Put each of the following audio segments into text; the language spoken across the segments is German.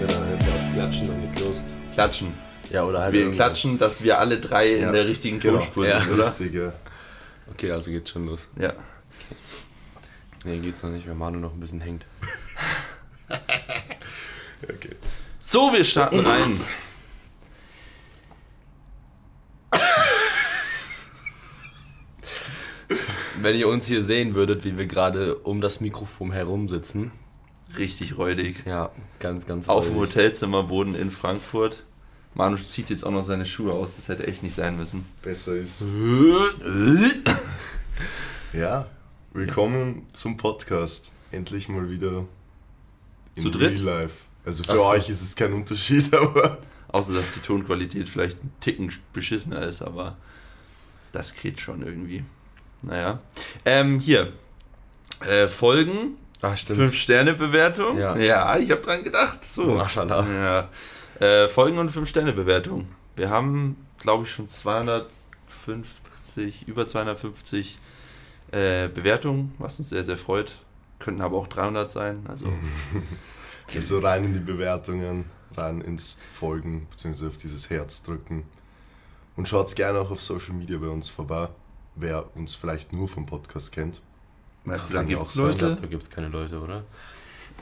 klatschen wir dann einfach. Klatschen, dann geht's los. Klatschen. Ja, oder halt Wir irgendwas. klatschen, dass wir alle drei Ja. in der richtigen Genau. Tonspur Ja. sind, oder? Richtig, ja. Okay, also geht's schon los. Ja. Nee, geht's noch nicht, weil Manu noch ein bisschen hängt. Okay. So, wir starten rein. Wenn ihr uns hier sehen würdet, wie wir gerade um das Mikrofon herum sitzen. Richtig räudig. Ja, ganz, ganz Auf dem. Hotelzimmerboden in Frankfurt. Manu zieht jetzt auch noch seine Schuhe aus. Das hätte echt nicht sein müssen. Besser ist. Ja, willkommen zum Podcast. Endlich mal wieder in Zu dritt? Real Life. Also für Ach so. euch ist es kein Unterschied, aber Außer, dass die Tonqualität vielleicht ein Ticken beschissener ist, aber das geht schon irgendwie. Naja. Ähm, hier. Äh, Folgen. Ach, stimmt. 5-Sterne-Bewertung. Ja. ja, ich habe dran gedacht. So. Maschallah. Ja. Äh, Folgen und 5-Sterne-Bewertung. Wir haben, glaube ich, schon 250, über 250 äh, Bewertungen, was uns sehr, sehr freut. Könnten aber auch 300 sein. Also, also rein in die Bewertungen, rein ins Folgen, beziehungsweise auf dieses Herz drücken. Und schaut gerne auch auf Social Media bei uns vorbei, wer uns vielleicht nur vom Podcast kennt. Meinst du, da gibt es Leute? da gibt's keine Leute, oder?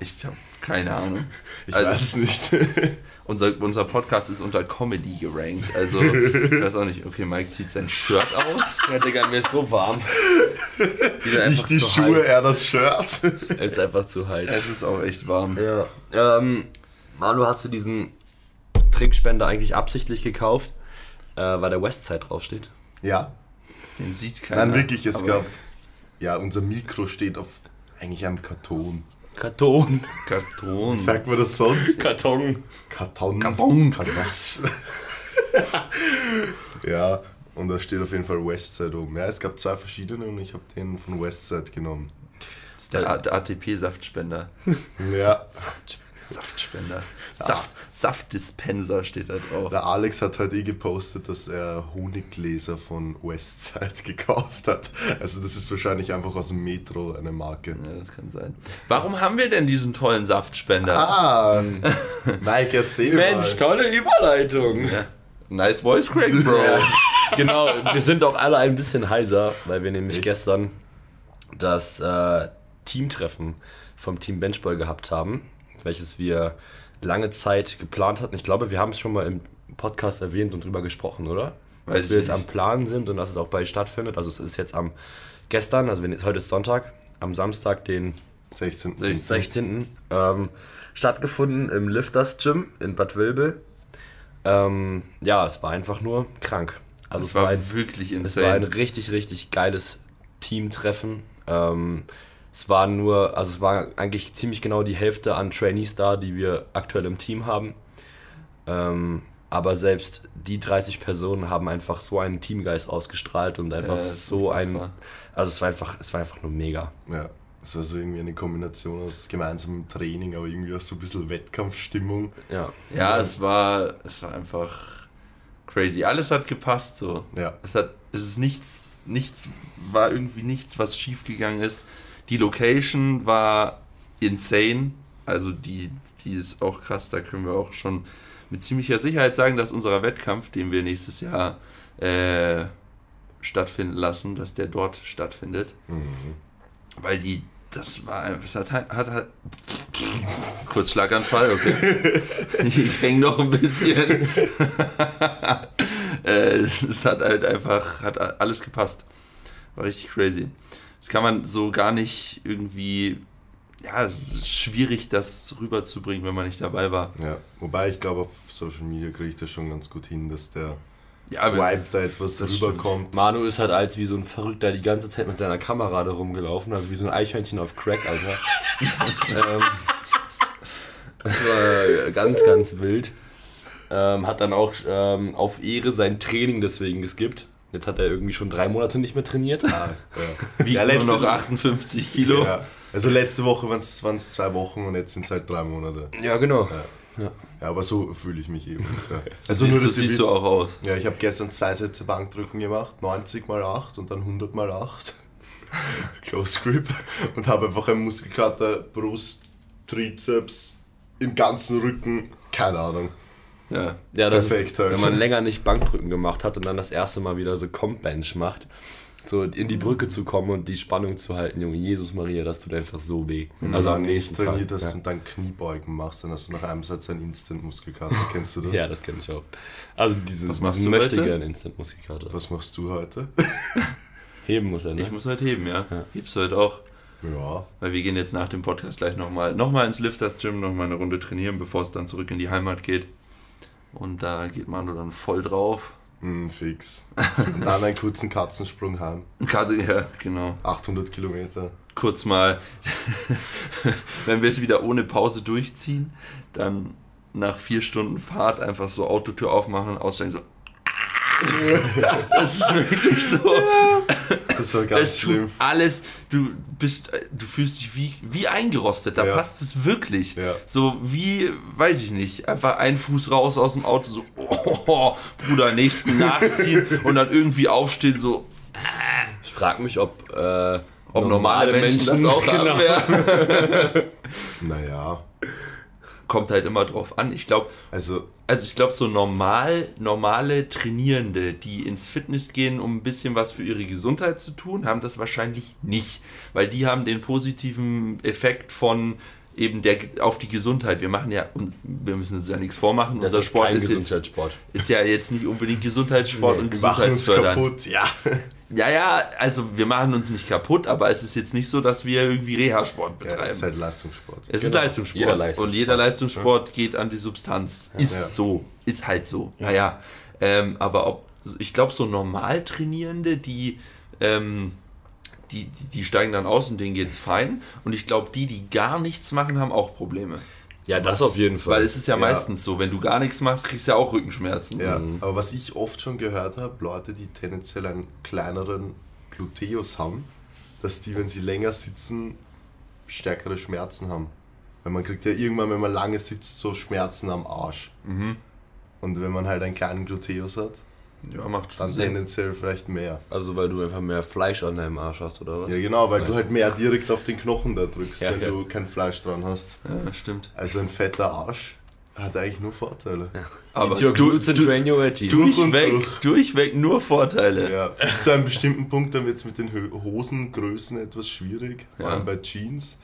Ich habe keine Ahnung. Ich Also- weiß es nicht. Unser, unser Podcast ist unter Comedy gerankt. Also, ich weiß auch nicht. Okay, Mike zieht sein Shirt aus. Ja, Digga, mir ist so warm. Nicht die zu Schuhe, heiß. eher das Shirt. Es ist einfach zu heiß. Es ist auch echt warm. Ja. Ähm, Manu, hast du diesen Trinkspender eigentlich absichtlich gekauft, äh, weil der Westside draufsteht? ja, Den sieht keiner. nein, wirklich, es gab. Ja, unser Mikro steht auf eigentlich einem Karton. Karton. Karton. Wie sagt man das sonst? Karton. Karton. Karton. Kanvas. ja, und da steht auf jeden Fall Westside oben. Ja, es gab zwei verschiedene und ich habe den von Westside genommen. Das ist der ATP-Saftspender. Ja, Saftspender. Saft, Saftdispenser steht da drauf. der Alex hat heute eh gepostet, dass er Honiggläser von Westside gekauft hat. Also das ist wahrscheinlich einfach aus dem Metro eine Marke. Ja, das kann sein. Warum haben wir denn diesen tollen Saftspender? Ah, Mike, erzähl Mensch, mal. tolle Überleitung. Ja. Nice voice crack, Bro. genau, wir sind auch alle ein bisschen heiser, weil wir nämlich Echt? gestern das äh, Teamtreffen vom Team Benchball gehabt haben, welches wir lange Zeit geplant hatten. Ich glaube, wir haben es schon mal im Podcast erwähnt und drüber gesprochen, oder? Weiß dass wir jetzt am Plan sind und dass es auch bald stattfindet. Also es ist jetzt am gestern, also wenn, heute ist Sonntag, am Samstag, den 16. 16. Ähm, stattgefunden im Lifters Gym in Bad Wilbel. Ähm, ja, es war einfach nur krank. Also Das es war, ein, wirklich es war ein insane. richtig, richtig geiles Teamtreffen. Ähm, es war nur, also es war eigentlich ziemlich genau die Hälfte an Trainees da, die wir aktuell im Team haben. Ähm, aber selbst die 30 Personen haben einfach so einen Teamgeist ausgestrahlt und einfach Ja, so ein, also es war einfach, es war einfach nur mega. Ja, es war so irgendwie eine Kombination aus gemeinsamem Training, aber irgendwie auch so ein bisschen Wettkampfstimmung. Ja, Ja, es war, es war einfach crazy. Alles hat gepasst so. Ja, Es hat, es ist nichts, nichts, war irgendwie nichts, was schief gegangen ist. Die Location war insane. Also die, die ist auch krass. Da können wir auch schon mit ziemlicher Sicherheit sagen, dass unser Wettkampf, den wir nächstes Jahr äh, stattfinden lassen, dass der dort stattfindet. Mhm. Weil die, das war, es hat, hat, hat kurz Schlaganfall, okay. Ich hänge noch ein bisschen. äh, es hat halt einfach, hat alles gepasst. War richtig crazy. Das kann man so gar nicht irgendwie, ja, schwierig das rüberzubringen, wenn man nicht dabei war. ja. Wobei ich glaube, auf Social Media kriege ich das schon ganz gut hin, dass der Ja, Vibe da etwas rüberkommt. Manu ist halt als wie so ein Verrückter die ganze Zeit mit seiner Kamera da rumgelaufen, also wie so ein Eichhörnchen auf Crack, Alter. ähm, das war ganz, ganz wild. Ähm, hat dann auch ähm, auf Ehre sein Training deswegen geskippt. Jetzt hat er irgendwie schon drei Monate nicht mehr trainiert. Ah, ja. wiegt Ja, nur noch 58 Kilo. Ja. Also letzte Woche waren es zwei Wochen und jetzt sind es halt drei Monate. Ja, genau. Ja, aber so fühle ich mich eben. Ja. So Also siehst, nur, so dass ihr siehst du auch aus. Ja, ich habe gestern zwei Sätze Bankdrücken gemacht, 90 mal 8 und dann 100 mal 8. Close Grip. Und habe einfach einen Muskelkater, Brust, Trizeps, im ganzen Rücken, keine Ahnung. Ja. Ja, das Perfekt, ist, wenn also. man länger nicht Bankdrücken gemacht hat und dann das erste Mal wieder so Comp-Bench macht, so in die Brücke zu kommen und die Spannung zu halten, Junge, Jesus Maria, das tut einfach so weh. Wenn also du am nächsten nicht trainiert Tag. hast Ja. und dann Kniebeugen machst, dann hast du nach einem Satz einen Instant-Muskelkater. Kennst du das? ja, das kenne ich auch. Also dieses, Was machst du möchte heute? gerne Instant-Muskelkater. Was machst du heute? Heben muss er, ne? Ich muss heute heben, ja. Ja. Hebst du heute auch? Ja, Weil wir gehen jetzt nach dem Podcast gleich nochmal noch mal ins Lifters Gym, nochmal eine Runde trainieren, bevor es dann zurück in die Heimat geht. Und da geht Manu dann voll drauf. mm, fix. Und dann einen kurzen Katzensprung heim. Gerade, ja, genau. 800 Kilometer. Kurz mal, wenn wir es wieder ohne Pause durchziehen, dann nach vier Stunden Fahrt einfach so Autotür aufmachen und aussteigen, so. Das ist wirklich so. Das war ganz Es tut schlimm. alles, du bist, du fühlst dich wie, wie eingerostet, da Ja. passt es wirklich. Ja. So wie, weiß ich nicht, einfach ein Fuß raus aus dem Auto, so, oh, Bruder, nächsten nachziehen und dann irgendwie aufstehen, so, Ich frage mich, ob, äh, ob normale Menschen, das auch genau. haben. Ja. Naja, Kommt halt immer drauf an. Ich glaube, also also ich glaube, so normal, normale Trainierende, die ins Fitness gehen, um ein bisschen was für ihre Gesundheit zu tun, haben das wahrscheinlich nicht. Weil die haben den positiven Effekt von eben der auf die Gesundheit. Wir machen ja, und wir müssen uns ja nichts vormachen, Das unser ist Sport ist, jetzt, ist ja jetzt nicht unbedingt Gesundheitssport und wir machen uns gesundheitsfördernd. kaputt. Ja. Ja, ja, also wir machen uns nicht kaputt, aber es ist jetzt nicht so, dass wir irgendwie Reha-Sport ja, betreiben. es ist halt Leistungssport. Es ist Genau. Leistungssport. Jeder Leistungssport. Und jeder Leistungssport geht an die Substanz. Ist Ja. so. Ist halt so. Naja. Ähm, aber ob, ich glaube, so normal Trainierende, die, ähm, die, die, die steigen dann aus und denen geht's fein. Und ich glaube, die, die gar nichts machen, haben auch Probleme. Ja, das Was? auf jeden Fall. Weil es ist ja, Ja. meistens so, wenn du gar nichts machst, kriegst du ja auch Rückenschmerzen. Ja, aber was ich oft schon gehört habe, Leute, die tendenziell einen kleineren Gluteus haben, dass die, wenn sie länger sitzen, stärkere Schmerzen haben. Weil man kriegt ja irgendwann, wenn man lange sitzt, so Schmerzen am Arsch. Mhm. Und wenn man halt einen kleinen Gluteus hat, Ja, macht schon dann Sinn. tendenziell vielleicht mehr. also weil du einfach mehr Fleisch an deinem Arsch hast, oder was? Ja genau, weil du Nice. halt mehr direkt auf den Knochen da drückst, Ja, wenn ja. du kein Fleisch dran hast. Ja, stimmt. Also ein fetter Arsch hat eigentlich nur Vorteile. Aber Eat your du. Durch und durchweg, durch. durchweg nur Vorteile. Ja, bis zu einem bestimmten Punkt dann wird es mit den Hosengrößen etwas schwierig, vor Ja. allem bei Jeans.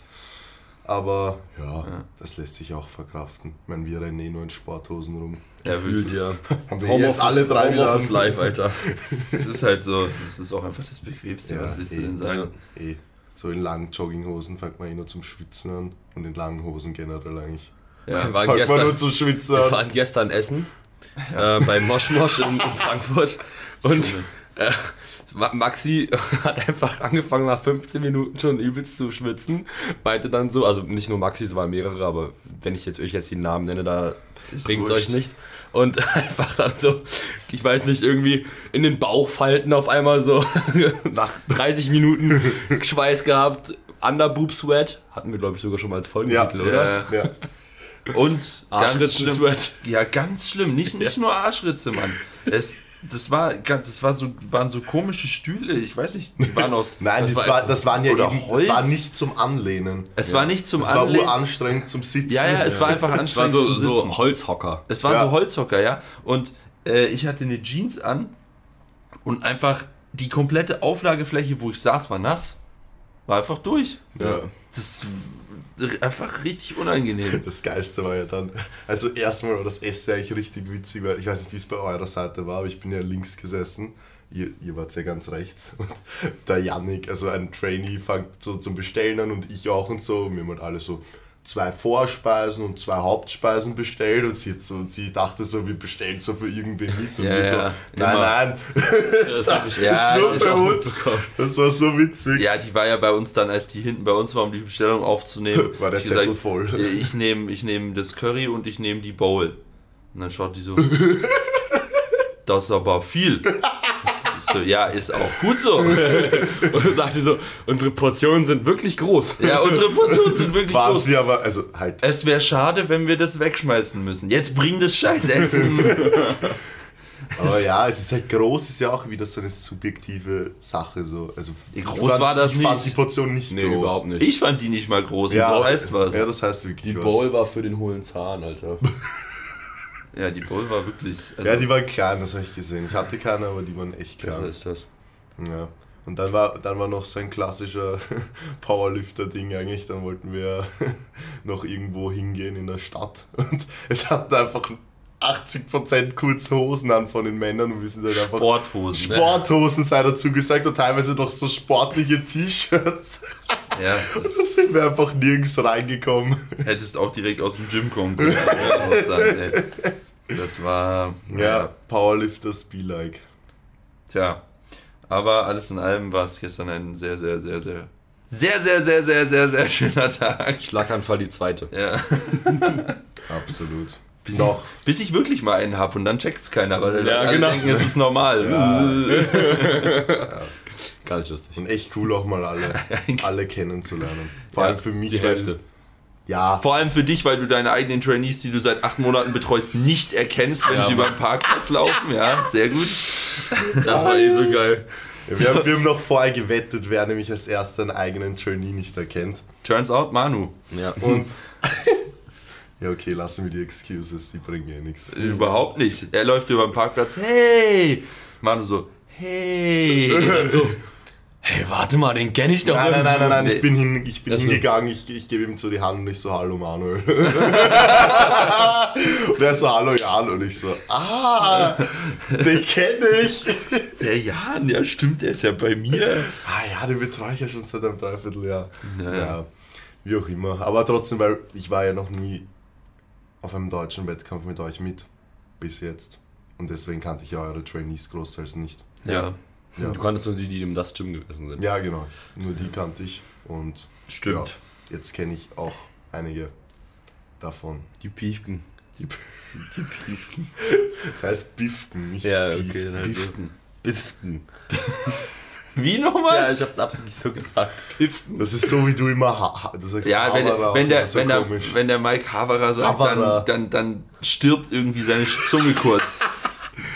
Aber ja, Ja. das lässt sich auch verkraften. Ich meine, wir rennen eh nur in Sporthosen rum. Ja, Gefühlt, wirklich. ja. Haben wir jetzt alle drei an. live, Alter. Es ist halt so, es ist auch einfach das Bequemste. Ja, Was willst du eh. denn sagen? Eh. So in langen Jogginghosen fängt man eh nur zum Schwitzen an und in langen Hosen generell eigentlich. Ja, Wir waren Fängt man gestern, nur zum Schwitzen wir an. waren gestern essen äh, bei Mosch Mosch in, in Frankfurt und äh, Ma- Maxi hat einfach angefangen nach 15 Minuten schon übelst zu schwitzen. Meinte dann so, also nicht nur Maxi, es waren mehrere, aber wenn ich jetzt euch jetzt die Namen nenne, da bringt es euch nicht. Und einfach dann so, ich weiß nicht, irgendwie in den Bauchfalten auf einmal so nach 30 Minuten Schweiß gehabt. Underboob Sweat hatten wir glaube ich sogar schon mal als Folgentitel, Ja, oder? Ja. Ja. Und ganz Arschritzen schlimm, Sweat. ja, ganz schlimm. Nicht, nicht nur Arschritze, Mann. Es, das war, ganz- das war so, waren so komische Stühle. Ich weiß nicht, die waren aus. Nein, Das das, war war, einfach- das waren ja eben, Holz. das war nicht zum Anlehnen. Es war nicht zum Das war Anlegen. uranstrengend zum Sitzen. Ja, ja, es war einfach Es waren anstrengend so, zum Sitzen. so Holzhocker. Es waren Ja. so Holzhocker, ja. Und äh, ich hatte eine Jeans an und einfach die komplette Auflagefläche, wo ich saß, war nass. War einfach durch. Ja. Das einfach richtig unangenehm. Das Geilste war ja dann, also erstmal war das Essen eigentlich richtig witzig, weil ich weiß nicht, wie es bei eurer Seite war, aber ich bin ja links gesessen. Ihr, ihr wart ja ganz rechts. Und der Yannick, also ein Trainee, fängt so zum Bestellen an und ich auch und so. Und wir haben halt alle so zwei Vorspeisen und zwei Hauptspeisen bestellt und sie, so, und sie dachte so, wir bestellen so für irgendwen mit. Und Ja, wir so, ja, nein, immer. nein, Das hab ich Ja, ist nur auch uns. Das war so witzig. Ja, die war ja bei uns dann, als die hinten bei uns war, um die Bestellung aufzunehmen. War der ich Zettel voll. äh, Ich nehme ich nehm das Curry und ich nehme die Bowl. Und dann schaut die so, das ist aber viel. So, ja, ist auch gut so. Und dann sagt sie so, unsere Portionen sind wirklich groß. Ja, unsere Portionen sind wirklich Waren groß. sie aber, also halt, Es wäre schade, wenn wir das wegschmeißen müssen. Jetzt bring das Scheißessen. Aber ja, es ist halt groß, ist ja auch wieder so eine subjektive Sache. So. Also, groß fand, war das ich fand nicht. die Portion nicht Nee, groß. überhaupt nicht. Ich fand die nicht mal groß. Ja, das heißt was. Ja, das heißt wirklich die was. Bowl war für den hohlen Zahn, Alter. Ja, die Bowl war wirklich. Also, Ja, die waren klein, das habe ich gesehen. Ich hatte keine, aber die waren echt Was klein. ist das? Ja. Und dann war, dann war noch so ein klassischer Powerlifter-Ding eigentlich. Dann wollten wir noch irgendwo hingehen in der Stadt. Und es hatten einfach 80% kurze Hosen an von den Männern und wir sind halt einfach Sporthosen. Sporthosen sei dazu gesagt und teilweise noch so sportliche T-Shirts. Ja, Da das sind wir einfach nirgends reingekommen. hättest auch direkt aus dem Gym kommen können. Das war. Ja, Powerlifters be like. Tja. Aber alles in allem war es gestern ein sehr, sehr, sehr, sehr. Sehr, sehr, sehr, sehr, sehr, sehr schöner Tag. Schlaganfall die zweite. Ja. Absolut. Bis, Noch. Ich, bis ich wirklich mal einen hab und dann checkt's keiner, weil Ja, alle genau. denken, es ist normal. Gar nicht lustig. Und echt cool auch mal alle, alle kennenzulernen. Vor Ja, allem für mich. Die weil- Hälfte. Ja, Vor allem für dich, weil du deine eigenen Trainees, die du seit acht Monaten betreust, nicht erkennst, wenn Ja, sie über den Parkplatz laufen. Ja, sehr gut. Das war eh so geil. wir haben, wir haben noch vorher gewettet, wer nämlich als erster einen eigenen Trainee nicht erkennt. Turns out Manu. Ja. Und. ja, okay, lassen wir die Excuses, die bringen eh nichts. Überhaupt nicht. Er läuft über den Parkplatz. Hey! Manu so, hey! Und dann so, hey, warte mal, den kenne ich doch. Nein, nein, nein, nein, nein, ich bin, hin, ich bin ist hingegangen, ich, ich gebe ihm so die Hand und ich so, hallo Manuel. und er so, hallo Jan. Und ich so, ah, den kenne ich. Der Jan, ja stimmt, der ist ja bei mir. Ah ja, den betreue ich ja schon seit einem Dreivierteljahr. Ja. Ja, wie auch immer. Aber trotzdem, weil ich war ja noch nie auf einem deutschen Wettkampf mit euch mit. Bis jetzt. Und deswegen kannte ich ja eure Trainees großteils nicht. Ja, Ja, Du konntest nur die, die im das Gym gewesen sind. ja genau. Nur die kannte ich. Und Stimmt. Ja, jetzt kenne ich auch einige davon. Die Piefken. Die, die Bifken. Das heißt Bifken, nicht Ja, Beef. okay, dann halt so. Bifken. Bifken. Wie nochmal? Ja, ich hab's absolut nicht so gesagt. Pifken. Das ist so, wie du immer ha du sagst Ja, wenn, Haberer, wenn, der, so wenn, der, wenn der Mike Haverer sagt, dann, dann, dann stirbt irgendwie seine Zunge kurz.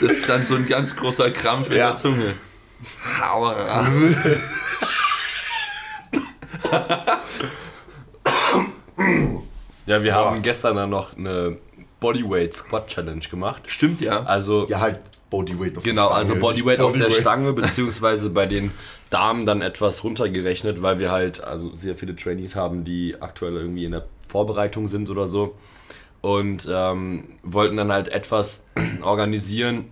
Das ist dann so ein ganz großer Krampf in Ja. der Zunge. Ja, wir Ja. haben gestern dann noch eine Bodyweight Squat Challenge gemacht. Stimmt ja. Also, Ja, halt Bodyweight auf genau, der Stange. also Bodyweight auf der. Stange, beziehungsweise bei den Damen dann etwas runtergerechnet, weil wir halt also sehr viele Trainees haben, die aktuell irgendwie in der Vorbereitung sind oder so. Und ähm, wollten dann halt etwas organisieren,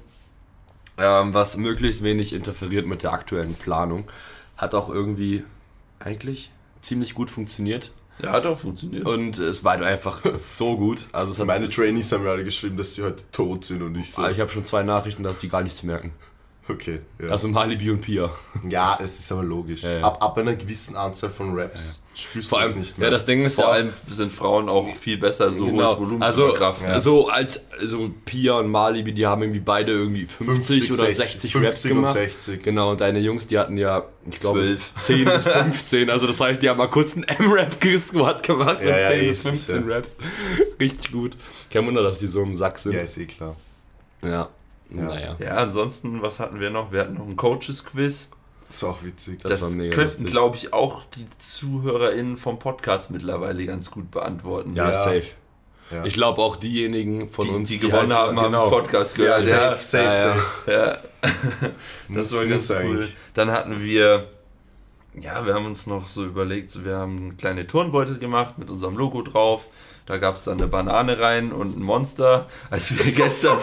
ähm, was möglichst wenig interferiert mit der aktuellen Planung. Hat auch irgendwie eigentlich ziemlich gut funktioniert. Ja, hat auch funktioniert. Und es war einfach so gut. Also es hat Meine Trainees haben mir alle geschrieben, dass sie heute tot sind und ich so. Ah, Ich habe schon zwei Nachrichten, dass die gar nichts merken. Okay, ja. Also Malibi und Pia. ja, es ist aber logisch. Ja, ja. Ab, ab einer gewissen Anzahl von Raps spürst Vor du es allem, nicht mehr. ja, das Ding ist Vor ja allem sind Frauen auch viel besser, so hohes genau, Volumen also zu verkraften. ja. so als so Pia und Malibi, die haben irgendwie beide irgendwie 50, oder 60, Raps 50 und gemacht. 60. Genau, und deine Jungs, die hatten ja, ich glaube, 12. 10 bis 15. Also das heißt, die haben mal kurz einen M-Rap-Squad gemacht Ja, mit ja, 10 eh, bis sicher. 15 Raps. Richtig gut. Kein Wunder, dass die so im Sack sind. Ja, ist eh klar. Ja. Naja. Ja, ansonsten, was hatten wir noch? Wir hatten noch ein Coaches-Quiz. Ist auch witzig. Das Das, war mega könnten, glaube ich, auch die ZuhörerInnen vom Podcast mittlerweile ganz gut beantworten. Ja, Ja. safe. Ja. Ich glaube auch diejenigen von die, uns, die gewonnen halt- haben, haben den Podcast ja, gehört. safe, safe, ja, ja. safe. Ja, das Muss- war ganz cool. eigentlich. Dann hatten wir, ja, wir haben uns noch so überlegt, so, wir haben kleine Turnbeutel gemacht mit unserem Logo drauf. Da gab es dann eine Banane rein und ein Monster. Als wir, gestern,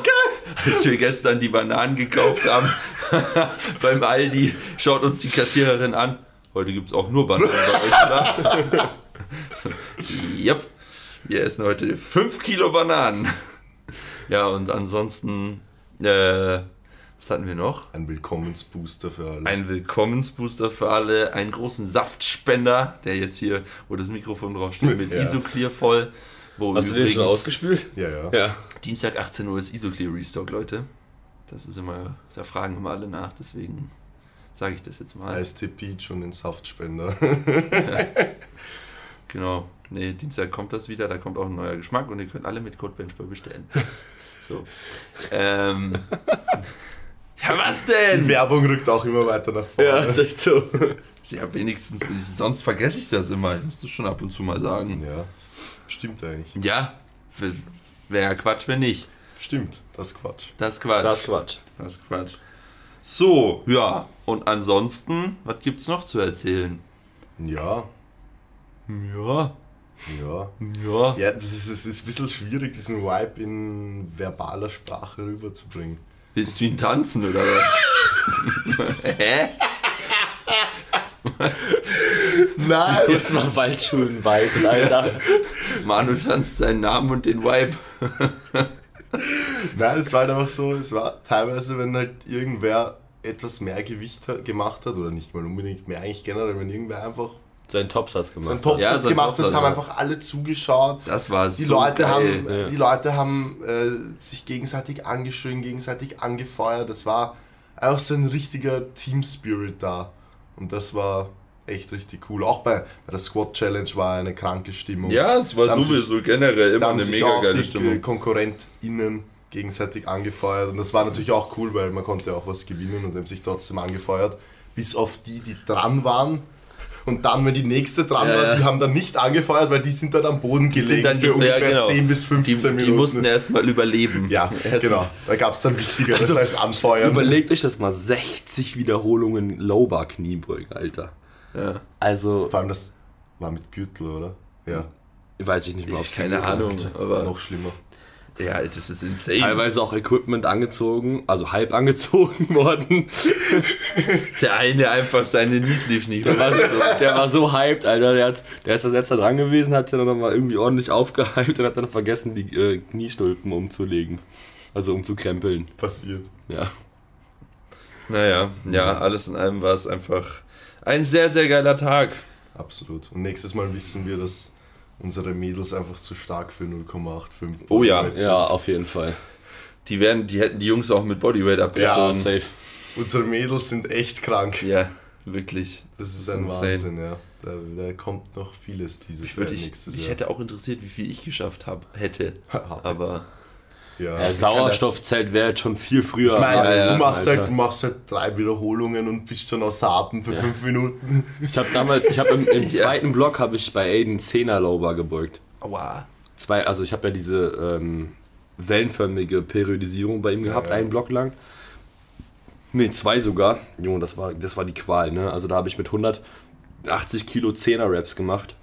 als wir gestern die Bananen gekauft haben beim Aldi, schaut uns die Kassiererin an. Heute gibt es auch nur Bananen bei euch, oder? so, yep. Wir essen heute 5 Kilo Bananen. Ja, und ansonsten, äh, was hatten wir noch? Ein Willkommensbooster für alle. Ein Willkommensbooster für alle, einen großen Saftspender, der jetzt hier, wo das Mikrofon drauf steht, mit Ja. Isoclear voll. Wo Hast du den schon ausgespielt? ja, ja. Ja. Dienstag 18 Uhr ist Isoclear Restock, Leute. Das ist immer, da fragen immer alle nach, deswegen sage ich das jetzt mal. Peach und den Saftspender. Genau. Nee, Dienstag kommt das wieder, da kommt auch ein neuer Geschmack und ihr könnt alle mit Code Benchboy bestellen. So. Ähm. Ja, was denn? Die Werbung rückt auch immer weiter nach vorne. Ja, ist echt so. Ja, wenigstens, sonst vergesse ich das immer. Ich muss das schon ab und zu mal sagen. Ja, stimmt eigentlich. Ja, wäre ja Quatsch, wenn nicht. Stimmt, das ist Quatsch. Das ist Quatsch. Das ist Quatsch. Das ist Quatsch. So, ja. Und ansonsten, was gibt's noch zu erzählen? Ja, Ja. ja. Ja. Ja, das ist, es ist ein bisschen schwierig, diesen Vibe in verbaler Sprache rüberzubringen. Willst du ihn tanzen oder was? Hä? Nein! Jetzt mal Waldschulen-Vibes, Alter. Manu tanzt seinen Namen und den Vibe. Nein, es war halt einfach so, es war teilweise, wenn halt irgendwer etwas mehr Gewicht gemacht hat, oder nicht mal unbedingt mehr, eigentlich generell, wenn irgendwer einfach Seinen Topsatz gemacht. seinen Topsatz Ja, seinen gemacht hat, Topsatz, haben ja. einfach alle zugeschaut. Das war Die so Leute geil. haben, ja. die Leute haben äh, sich gegenseitig angeschrien, gegenseitig angefeuert. Das war einfach so ein richtiger Team Spirit da. Und das war echt richtig cool. Auch bei, bei der Squad Challenge war eine kranke Stimmung. Ja, es war sowieso generell Da immer eine sich mega auch geile die Stimmung. KonkurrentInnen gegenseitig angefeuert. Und das war natürlich auch cool, weil man konnte auch was gewinnen und haben sich trotzdem angefeuert. Bis auf die, die dran waren. Und dann, wenn die nächste dran Ja, war, die haben dann nicht angefeuert, weil die sind dann am Boden Die gelegen sind dann für ungefähr ja, genau. 10 bis die, 15 die Minuten. mussten erstmal überleben. Ja, Erst- genau. Da gab es dann Wichtigeres Also, als Anfeuern. Überlegt euch das mal, 60 Wiederholungen Lowbar Kniebeugen, Alter. Ja. Also, Vor allem das war mit Gürtel, oder? Ja, weiß ich nicht mehr, ob es Keine Ahnung, aber noch schlimmer. ja, das ist insane. Teilweise auch Equipment angezogen, also halb angezogen worden. Der eine einfach seine Kniesleeves nicht Der war so, der war so hyped, Alter. Der, hat, der ist das letzte dran gewesen, hat sich dann nochmal irgendwie ordentlich aufgehypt und hat dann vergessen, die äh, Kniestulpen umzulegen. Also umzukrempeln. Passiert. Ja. Naja, ja, alles in allem war es einfach ein sehr, sehr geiler Tag. Absolut. Und nächstes Mal wissen wir, dass unsere Mädels einfach zu stark für 0,85 Oh ja. Bodyweight Ja, sind. auf jeden Fall. Die, werden, die hätten die Jungs auch mit Bodyweight Ja, abgezogen. safe. Unsere Mädels sind echt krank. Ja, wirklich. Das ist ein Wahnsinn, ja. Da, da kommt noch vieles dieses Ich, würde, Jahr, ich, nächstes mich Jahr. hätte auch interessiert, wie viel ich geschafft hab, hätte. Aber ja. Ja, Sauerstoffzelt wäre jetzt schon viel früher. Ich meine, Ja, du, machst halt, du machst halt drei Wiederholungen und bist schon außer Atem für fünf Minuten. Ich habe damals, ich habe im, im Ja. zweiten Block habe ich bei Aiden 10er Lowbar gebeugt. aua. Zwei, also ich habe ja diese ähm, wellenförmige Periodisierung bei ihm gehabt, ja. einen Block lang. Ne, zwei sogar. Junge, das war, das war die Qual, ne? Also da habe ich mit 180 Kilo 10er Raps gemacht.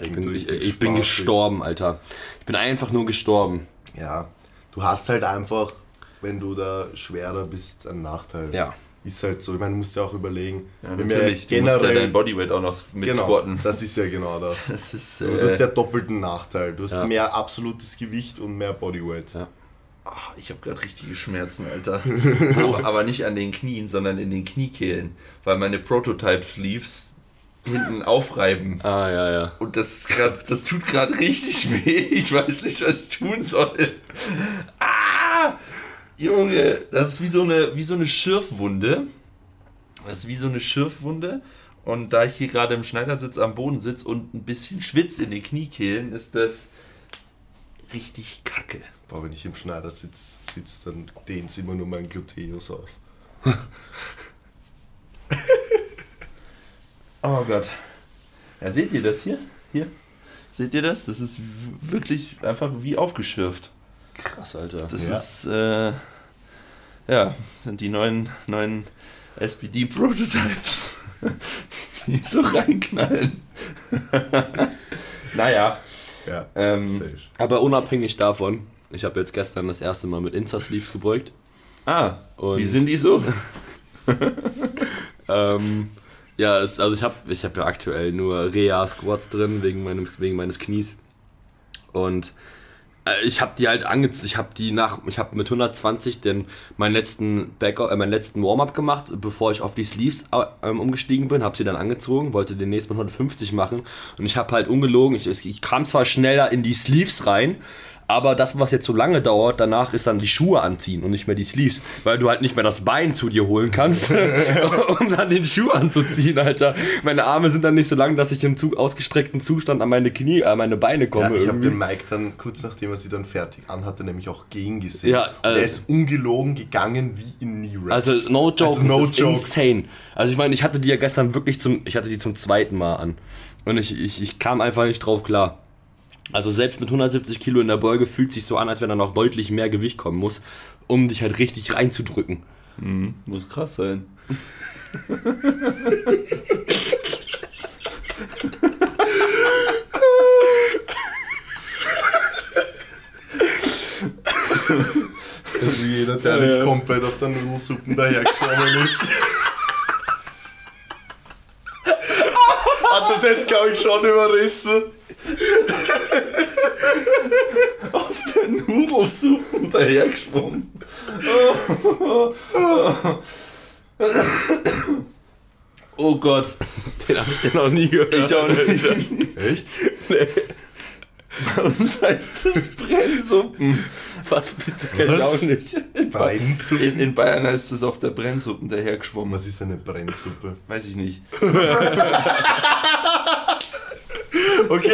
Ich bin, ich, ich bin gestorben, Alter. Ich bin einfach nur gestorben. Ja, du hast halt einfach, wenn du da schwerer bist, einen Nachteil. Ja. Ist halt so. Ich meine, du musst ja auch überlegen. Ja, wenn wir natürlich. Du musst ja generell, dein Bodyweight auch noch mit genau, squatten. das ist ja genau das. Das ist. Du hast Äh, ja doppelten Nachteil. Du hast Ja. mehr absolutes Gewicht und mehr Bodyweight. Ja. ah, ich habe gerade richtige Schmerzen, Alter. aber, aber nicht an den Knien, sondern in den Kniekehlen. Weil meine Prototype-Sleeves hinten aufreiben. Ah, ja, ja. Und das, ist grad, das tut gerade richtig weh. Ich weiß nicht, was ich tun soll. Ah! Junge, das ist wie so eine, wie so eine Schürfwunde. Das ist wie so eine Schürfwunde. Und da ich hier gerade im Schneidersitz am Boden sitze und ein bisschen schwitze in den Kniekehlen, ist das richtig kacke. Boah, wenn ich im Schneider sitze, sitz, dann dehnt immer nur mein Gluteus auf. Oh Gott. Ja, seht ihr das hier? Hier? Seht ihr das? Das ist wirklich einfach wie aufgeschürft. Krass, Alter. Das Ja. ist, äh, ja, das sind die neuen, neuen SPD-Prototypes, die so reinknallen. naja, Ja, ähm. Aber unabhängig davon, ich habe jetzt gestern das erste Mal mit Insta-Sleeves gebeugt. ah, Und wie sind die so? Ähm, ja, es, also ich habe ich hab ja aktuell nur Reha-Squats drin, wegen, meinem, wegen meines Knies. Und äh, ich habe die halt angezogen, ich habe die nach, ich habe mit 120 den, meinen letzten, äh, letzten Warm-up gemacht, bevor ich auf die Sleeves äh, umgestiegen bin, habe sie dann angezogen, wollte den nächsten mit 150 machen und ich habe halt ungelogen, ich, ich kam zwar schneller in die Sleeves rein, Aber das, was jetzt so lange dauert, danach ist dann die Schuhe anziehen und nicht mehr die Sleeves, weil du halt nicht mehr das Bein zu dir holen kannst, um dann den Schuh anzuziehen, Alter. Meine Arme sind dann nicht so lang, dass ich im Zug ausgestreckten Zustand an meine Knie, an meine Beine Ja, komme. ich habe den Mike dann kurz nachdem er sie dann fertig anhatte, nämlich auch gegen gesehen. Ja, Und äh, er ist ungelogen gegangen wie in Knee-Raps. Also no joke, Also no es ist joke. insane. Also ich meine, ich hatte die ja gestern wirklich zum, ich hatte die zum zweiten Mal an und ich, ich, ich kam einfach nicht drauf klar. Also selbst mit 170 Kilo in der Beuge fühlt sich so an, als wenn da noch deutlich mehr Gewicht kommen muss, um dich halt richtig reinzudrücken. Muss krass sein. Also jeder, der nicht komplett auf der Nudelsuppen dahergekommen ist. Hat das jetzt, glaube ich, schon überrissen. Nudelsuppen dahergeschwommen. Oh Gott. Den habe ich ja noch nie gehört. Ich auch nicht. Echt? Bei uns heißt es Brennsuppen. Was? Das kenn ich auch nicht. Brennsuppe? In, in Bayern heißt es auf der Brennsuppen dahergeschwommen. Was ist eine Brennsuppe? Weiß ich nicht. Okay.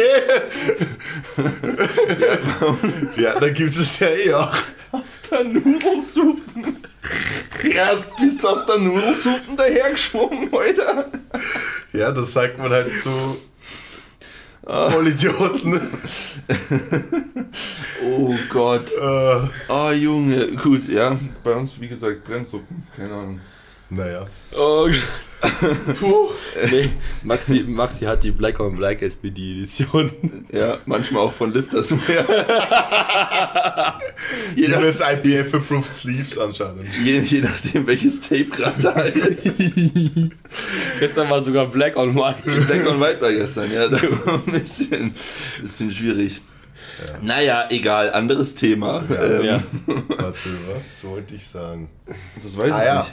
ja, da gibt es ja eh auch. Der Nudelsuppen. Erst bist du auf der Nudelsuppen dahergeschwommen, Alter. Ja, das sagt man halt so. Vollidioten. Oh Gott. äh, Oh Junge. Gut, ja. Bei uns, wie gesagt, Brennsuppen. Keine Ahnung. Naja. Oh, Puh. nee, Maxi, Maxi hat die Black on Black SPD Edition. Ja, manchmal auch von Lifters mehr. je, nach, haben jetzt IPF-approved Sleeves anscheinend. je, je nachdem, welches Tape gerade da ist. Gestern war sogar Black on White. Black on White war gestern, ja. Da war ein bisschen, bisschen schwierig. Naja, egal, anderes Thema. Ähm, Ja. Warte, was wollte ich sagen? Das weiß Ah ich ja. nicht.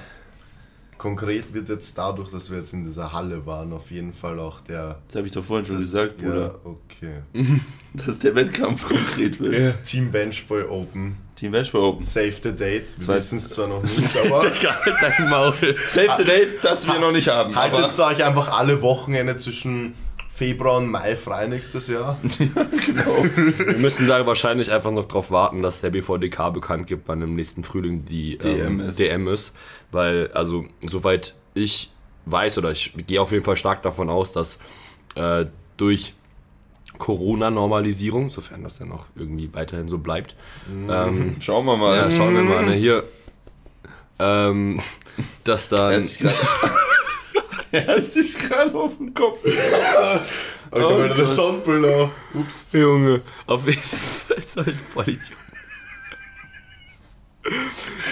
Konkret wird jetzt dadurch, dass wir jetzt in dieser Halle waren, auf jeden Fall auch der. Das habe ich doch vorhin schon das- gesagt, ja, Bruder. okay. Dass der Wettkampf konkret wird. Team Benchboy Open. Team Benchboy Open. Save the date. Wir wissen es zwar noch nicht, aber dein Maul. Save the date, das wir noch nicht haben. Aber haltet euch einfach alle Wochenende zwischen Februar und Mai frei nächstes Jahr. Wir müssen da wahrscheinlich einfach noch drauf warten, dass der BVDK bekannt gibt, wann im nächsten Frühling die ähm, DM ist. DM ist. Weil, also, soweit ich weiß, oder ich gehe auf jeden Fall stark davon aus, dass äh, durch Corona-Normalisierung, sofern das dann noch irgendwie weiterhin so bleibt, ähm, schauen wir mal. ja, schauen wir mal, ne, hier, ähm, dass dann. hat sich gerade- Er hat sich gerade auf den Kopf. Oh, ich habe wieder eine Sonnenbrille auf. Ups. Junge, auf jeden Fall ist halt voll Idiot.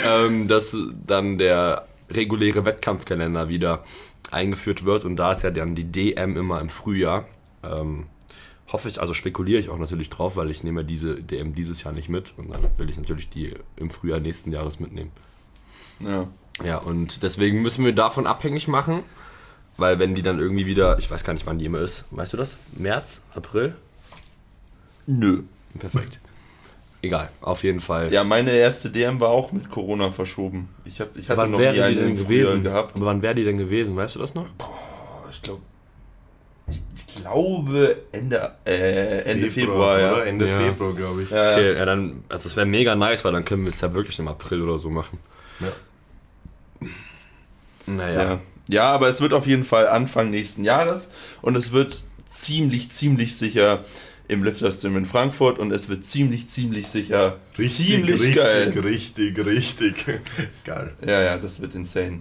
ähm, dass dann der reguläre Wettkampfkalender wieder eingeführt wird und da ist ja dann die DM immer im Frühjahr. Ähm, hoffe ich, also spekuliere ich auch natürlich drauf, weil ich nehme diese DM dieses Jahr nicht mit und dann will ich natürlich die im Frühjahr nächsten Jahres mitnehmen. Ja. Ja, und deswegen müssen wir davon abhängig machen, weil wenn die dann irgendwie wieder, ich weiß gar nicht, wann die immer ist, weißt du das? März, April? Nö. Perfekt. Egal, auf jeden Fall. Ja, meine erste DM war auch mit Corona verschoben. Ich, hab, ich hatte wann noch nie wäre die eine denn gewesen? gehabt. Aber wann wäre die denn gewesen? Weißt du das noch? Oh, ich glaube, ich, ich glaube Ende, äh, Ende Februar, ja. Oder Ende Ja. Februar, glaube ich. Ja, ja. Okay, ja, dann, also das wäre mega nice, weil dann können wir es ja wirklich im April oder so machen. Ja. Naja. Ja. Ja, aber es wird auf jeden Fall Anfang nächsten Jahres und es wird ziemlich, ziemlich sicher im Lifterstream in Frankfurt und es wird ziemlich, ziemlich sicher Richtig, ziemlich richtig, geil. richtig, richtig geil. Ja, ja, das wird insane.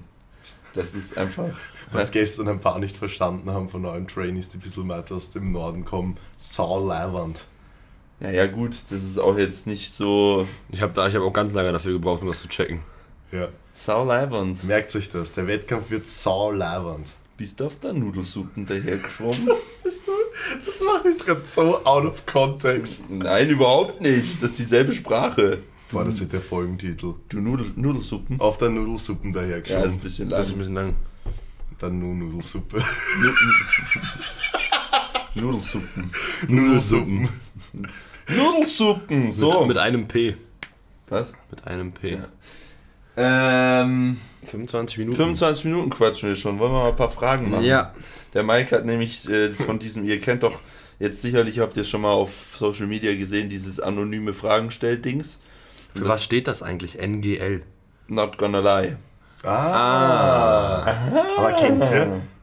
Das ist einfach. Was gestern ein paar nicht verstanden haben von neuen Trainees, die ein bisschen weiter aus dem Norden kommen. Sau leiwand. Ja, ja, gut, das ist auch jetzt nicht so Ich habe hab auch ganz lange dafür gebraucht, um das zu checken. Ja. sauleibend. Merkt euch das, der Wettkampf wird sau leiwand. Bist du auf der Nudelsuppen dahergeschwommen? Das macht mich gerade so out of context. Nein, überhaupt nicht. Das ist dieselbe Sprache. Boah, das wird der Folgentitel. Du Nudel, Nudelsuppen? Auf der Nudelsuppen Ja, das ist ein bisschen Das ist ein lang. bisschen lang. Dann nur Nudelsuppe. Nudelsuppen. Nudelsuppen. Nudelsuppen, so. Mit, mit einem P. Was? Mit einem P. Ähm, 25 Minuten. 25 Minuten quatschen wir schon. Wollen wir mal ein paar Fragen machen? Ja. Der Mike hat nämlich äh, von diesem, ihr kennt doch jetzt sicherlich, habt ihr schon mal auf Social Media gesehen, dieses anonyme Fragenstell-Dings. Für was steht das eigentlich? NGL. Not gonna lie. Ah. Aber kennt ihr,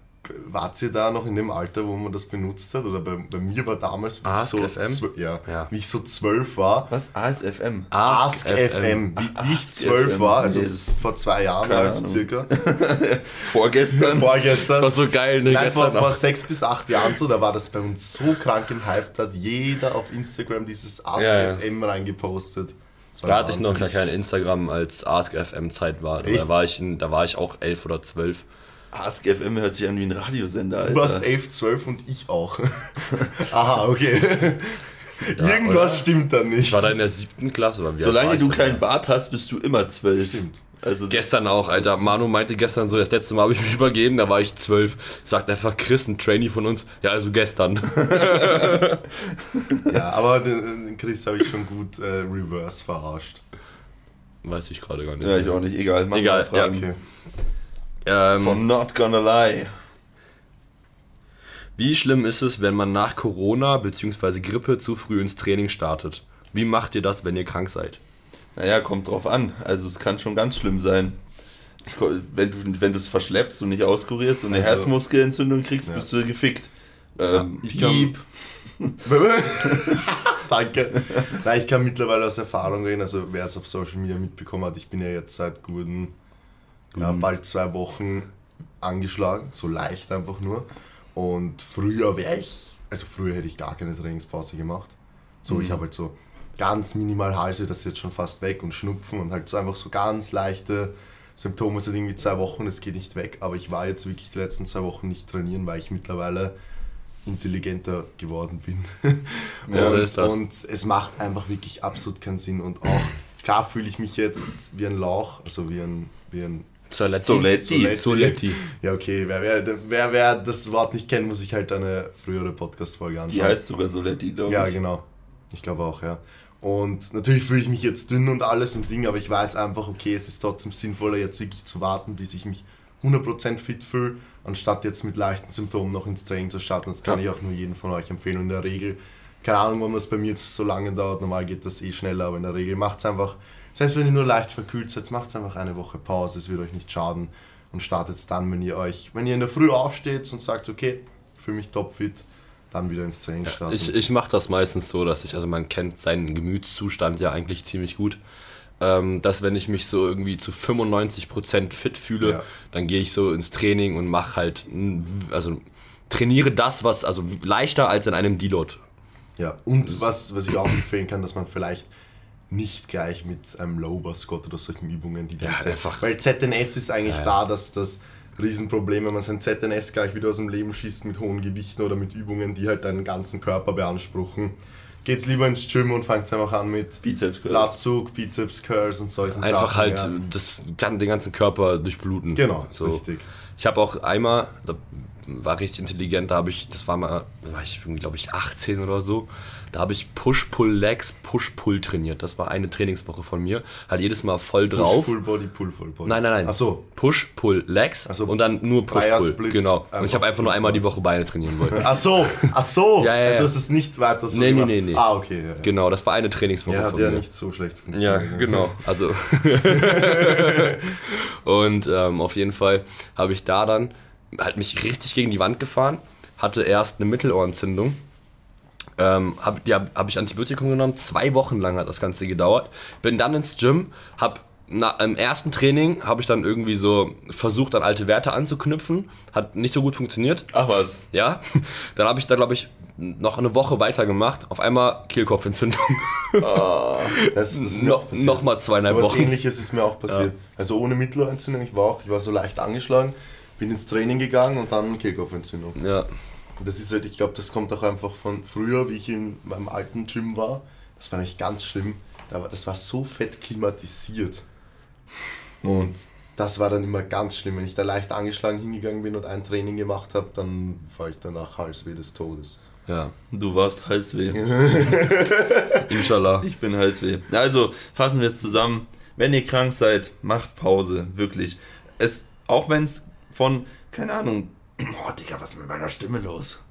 wart ihr da noch in dem Alter, wo man das benutzt hat? Oder bei, bei mir war damals, wie ich, Ask so FM? zwölf- ja, Ja. wie ich so zwölf war, Was? ASFM. Ask, FM, wie Ask ich zwölf FM. war, also Nee, das- vor zwei Jahren alt Ahnung. circa. Vorgestern. Vorgestern. War so geil, ne? Nein, vor, vor sechs bis acht Jahren so, da war das bei uns so krank im Hype, da hat jeder auf Instagram dieses Ask Ja, ja. FM reingepostet. Das Da hatte ich noch gar kein Instagram, als AskFM Zeit war. Da war, ich in, da war ich auch elf oder zwölf. AskFM hört sich an wie ein Radiosender, Alter. Du warst elf, zwölf und ich auch. Aha, okay. Irgendwas stimmt da nicht. Ich war da in der siebten Klasse. War Solange du keinen? Bart hast, bist du immer zwölf. Stimmt. Also Gestern auch, Alter. Manu meinte gestern so, das letzte Mal habe ich mich übergeben, da war ich zwölf. Sagt einfach Chris, ein Trainee von uns. Ja, also gestern. Ja, aber den, Chris habe ich schon gut äh, reverse verarscht. Weiß ich gerade gar nicht. ja, ich auch nicht. Egal. Mach Egal, Fragen. Okay. Ähm, Von Not Gonna Lie. wie schlimm ist es, wenn man nach Corona bzw. Grippe zu früh ins Training startet? Wie macht ihr das, wenn ihr krank seid? Naja, kommt drauf an. Also es kann schon ganz schlimm sein. Wenn du wenn du es verschleppst und nicht auskurierst und eine Also- Herzmuskelentzündung kriegst, Ja. bist du gefickt. Ähm, ich kann- Piep. Danke. Nein, ich kann mittlerweile aus Erfahrung reden, also wer es auf Social Media mitbekommen hat, ich bin ja jetzt seit guten, ja, bald zwei Wochen angeschlagen, so leicht einfach nur. Und früher wäre ich, also früher hätte ich gar keine Trainingspause gemacht. So, ich habe halt so ganz minimal Halse, das ist jetzt schon fast weg und Schnupfen und halt so einfach so ganz leichte Symptome seit irgendwie zwei Wochen, das geht nicht weg. Aber ich war jetzt wirklich die letzten zwei Wochen nicht trainieren, weil ich mittlerweile intelligenter geworden bin. Ja, so und, ist das. und es macht einfach wirklich absolut keinen Sinn. Und auch, klar fühle ich mich jetzt wie ein Lauch, also wie ein, wie ein Soletti. Soletti. Soletti. ja, okay, wer, wer, wer, wer das Wort nicht kennt, muss sich halt eine frühere Podcast-Folge anschauen. Die heißt sogar Soletti, glaube ich. Ja, genau. Ich glaube auch, ja. Und natürlich fühle ich mich jetzt dünn und alles und Ding, aber ich weiß einfach, okay, es ist trotzdem sinnvoller, jetzt wirklich zu warten, bis ich mich 100% fit fühle, anstatt jetzt mit leichten Symptomen noch ins Training zu starten. Das kann Ja. ich auch nur jedem von euch empfehlen. Und in der Regel, keine Ahnung, warum das bei mir jetzt so lange dauert, normal geht das eh schneller, aber in der Regel macht es einfach, selbst wenn ihr nur leicht verkühlt seid, macht es einfach eine Woche Pause, es wird euch nicht schaden und startet dann, wenn ihr euch, wenn ihr in der Früh aufsteht und sagt, okay, ich fühle mich topfit, dann wieder ins Training starten. Ich, ich mache das meistens so, dass ich, also man kennt seinen Gemütszustand ja eigentlich ziemlich gut. Ähm, dass wenn ich mich so irgendwie zu 95% fit fühle, Ja. dann gehe ich so ins Training und mache halt, also trainiere das, was, also leichter als in einem Deload. Ja, und was, was ich auch empfehlen kann, dass man vielleicht nicht gleich mit einem Lower Squat oder solchen Übungen, die Ja, dann einfach- Weil ZNS ist eigentlich Ja, da, dass das Riesenproblem, wenn man sein ZNS gleich wieder aus dem Leben schießt mit hohen Gewichten oder mit Übungen, die halt deinen ganzen Körper beanspruchen. Geht's lieber ins Gym und fangt einfach an mit Bizeps Curls. Latzug, Bizeps Curls und solchen Sachen. Einfach halt ja. das kann den ganzen Körper durchbluten. Genau, so. richtig. Ich habe auch einmal, da war richtig intelligent, da habe ich, das war mal, da war ich glaube ich 18 oder so, da habe ich Push-Pull-Legs, Push-Pull trainiert. Das war eine Trainingswoche von mir. Halt jedes Mal voll drauf. Push, Full Body, Pull, Full Body. Nein, nein, nein. Ach so. Push, Pull, Legs Ach so. und dann nur Push, Dreier Pull. Split. Genau. Und ich habe einfach nur einmal die. Woche Beine trainieren wollen. Ach so, ach so. Ja, ja, ja. Du hast es nicht weiter so Nee, nee, gemacht. nee, nee. Ah, okay. Ja, ja. Genau, das war eine Trainingswoche hat von ja mir. nicht so schlecht Ja, funktioniert. genau. Also und ähm, auf jeden Fall habe ich da dann halt mich richtig gegen die Wand gefahren, hatte erst eine Mittelohrentzündung. Ähm, habe ja, hab ich Antibiotikum genommen, zwei Wochen lang hat das Ganze gedauert. Bin dann ins Gym, hab na, im ersten Training habe ich dann irgendwie so versucht, an alte Werte anzuknüpfen. Hat nicht so gut funktioniert. Ach was. Ja, dann habe ich da, glaube ich, noch eine Woche weitergemacht. Auf einmal Kehlkopfentzündung. Das ist No, passiert. noch mal zweieinhalb so was Wochen. ähnliches ist mir auch passiert. Also ohne Mittelohrentzündung, ich war auch, ich war so leicht angeschlagen, bin ins Training gegangen und dann Kehlkopfentzündung. Ja, das ist halt, ich glaube, das kommt auch einfach von früher, wie ich in meinem alten Gym war. Das war eigentlich ganz schlimm. Da war, das war so fett klimatisiert. Und das war dann immer ganz schlimm. Wenn ich da leicht angeschlagen hingegangen bin und ein Training gemacht habe, dann war ich danach Halsweh des Todes. Ja. Du warst Halsweh. Inshallah. Ich bin Halsweh. Also, fassen wir es zusammen. Wenn ihr krank seid, macht Pause. Wirklich. Es, auch wenn es von, keine Ahnung, oh Digga, was ist mit meiner Stimme los?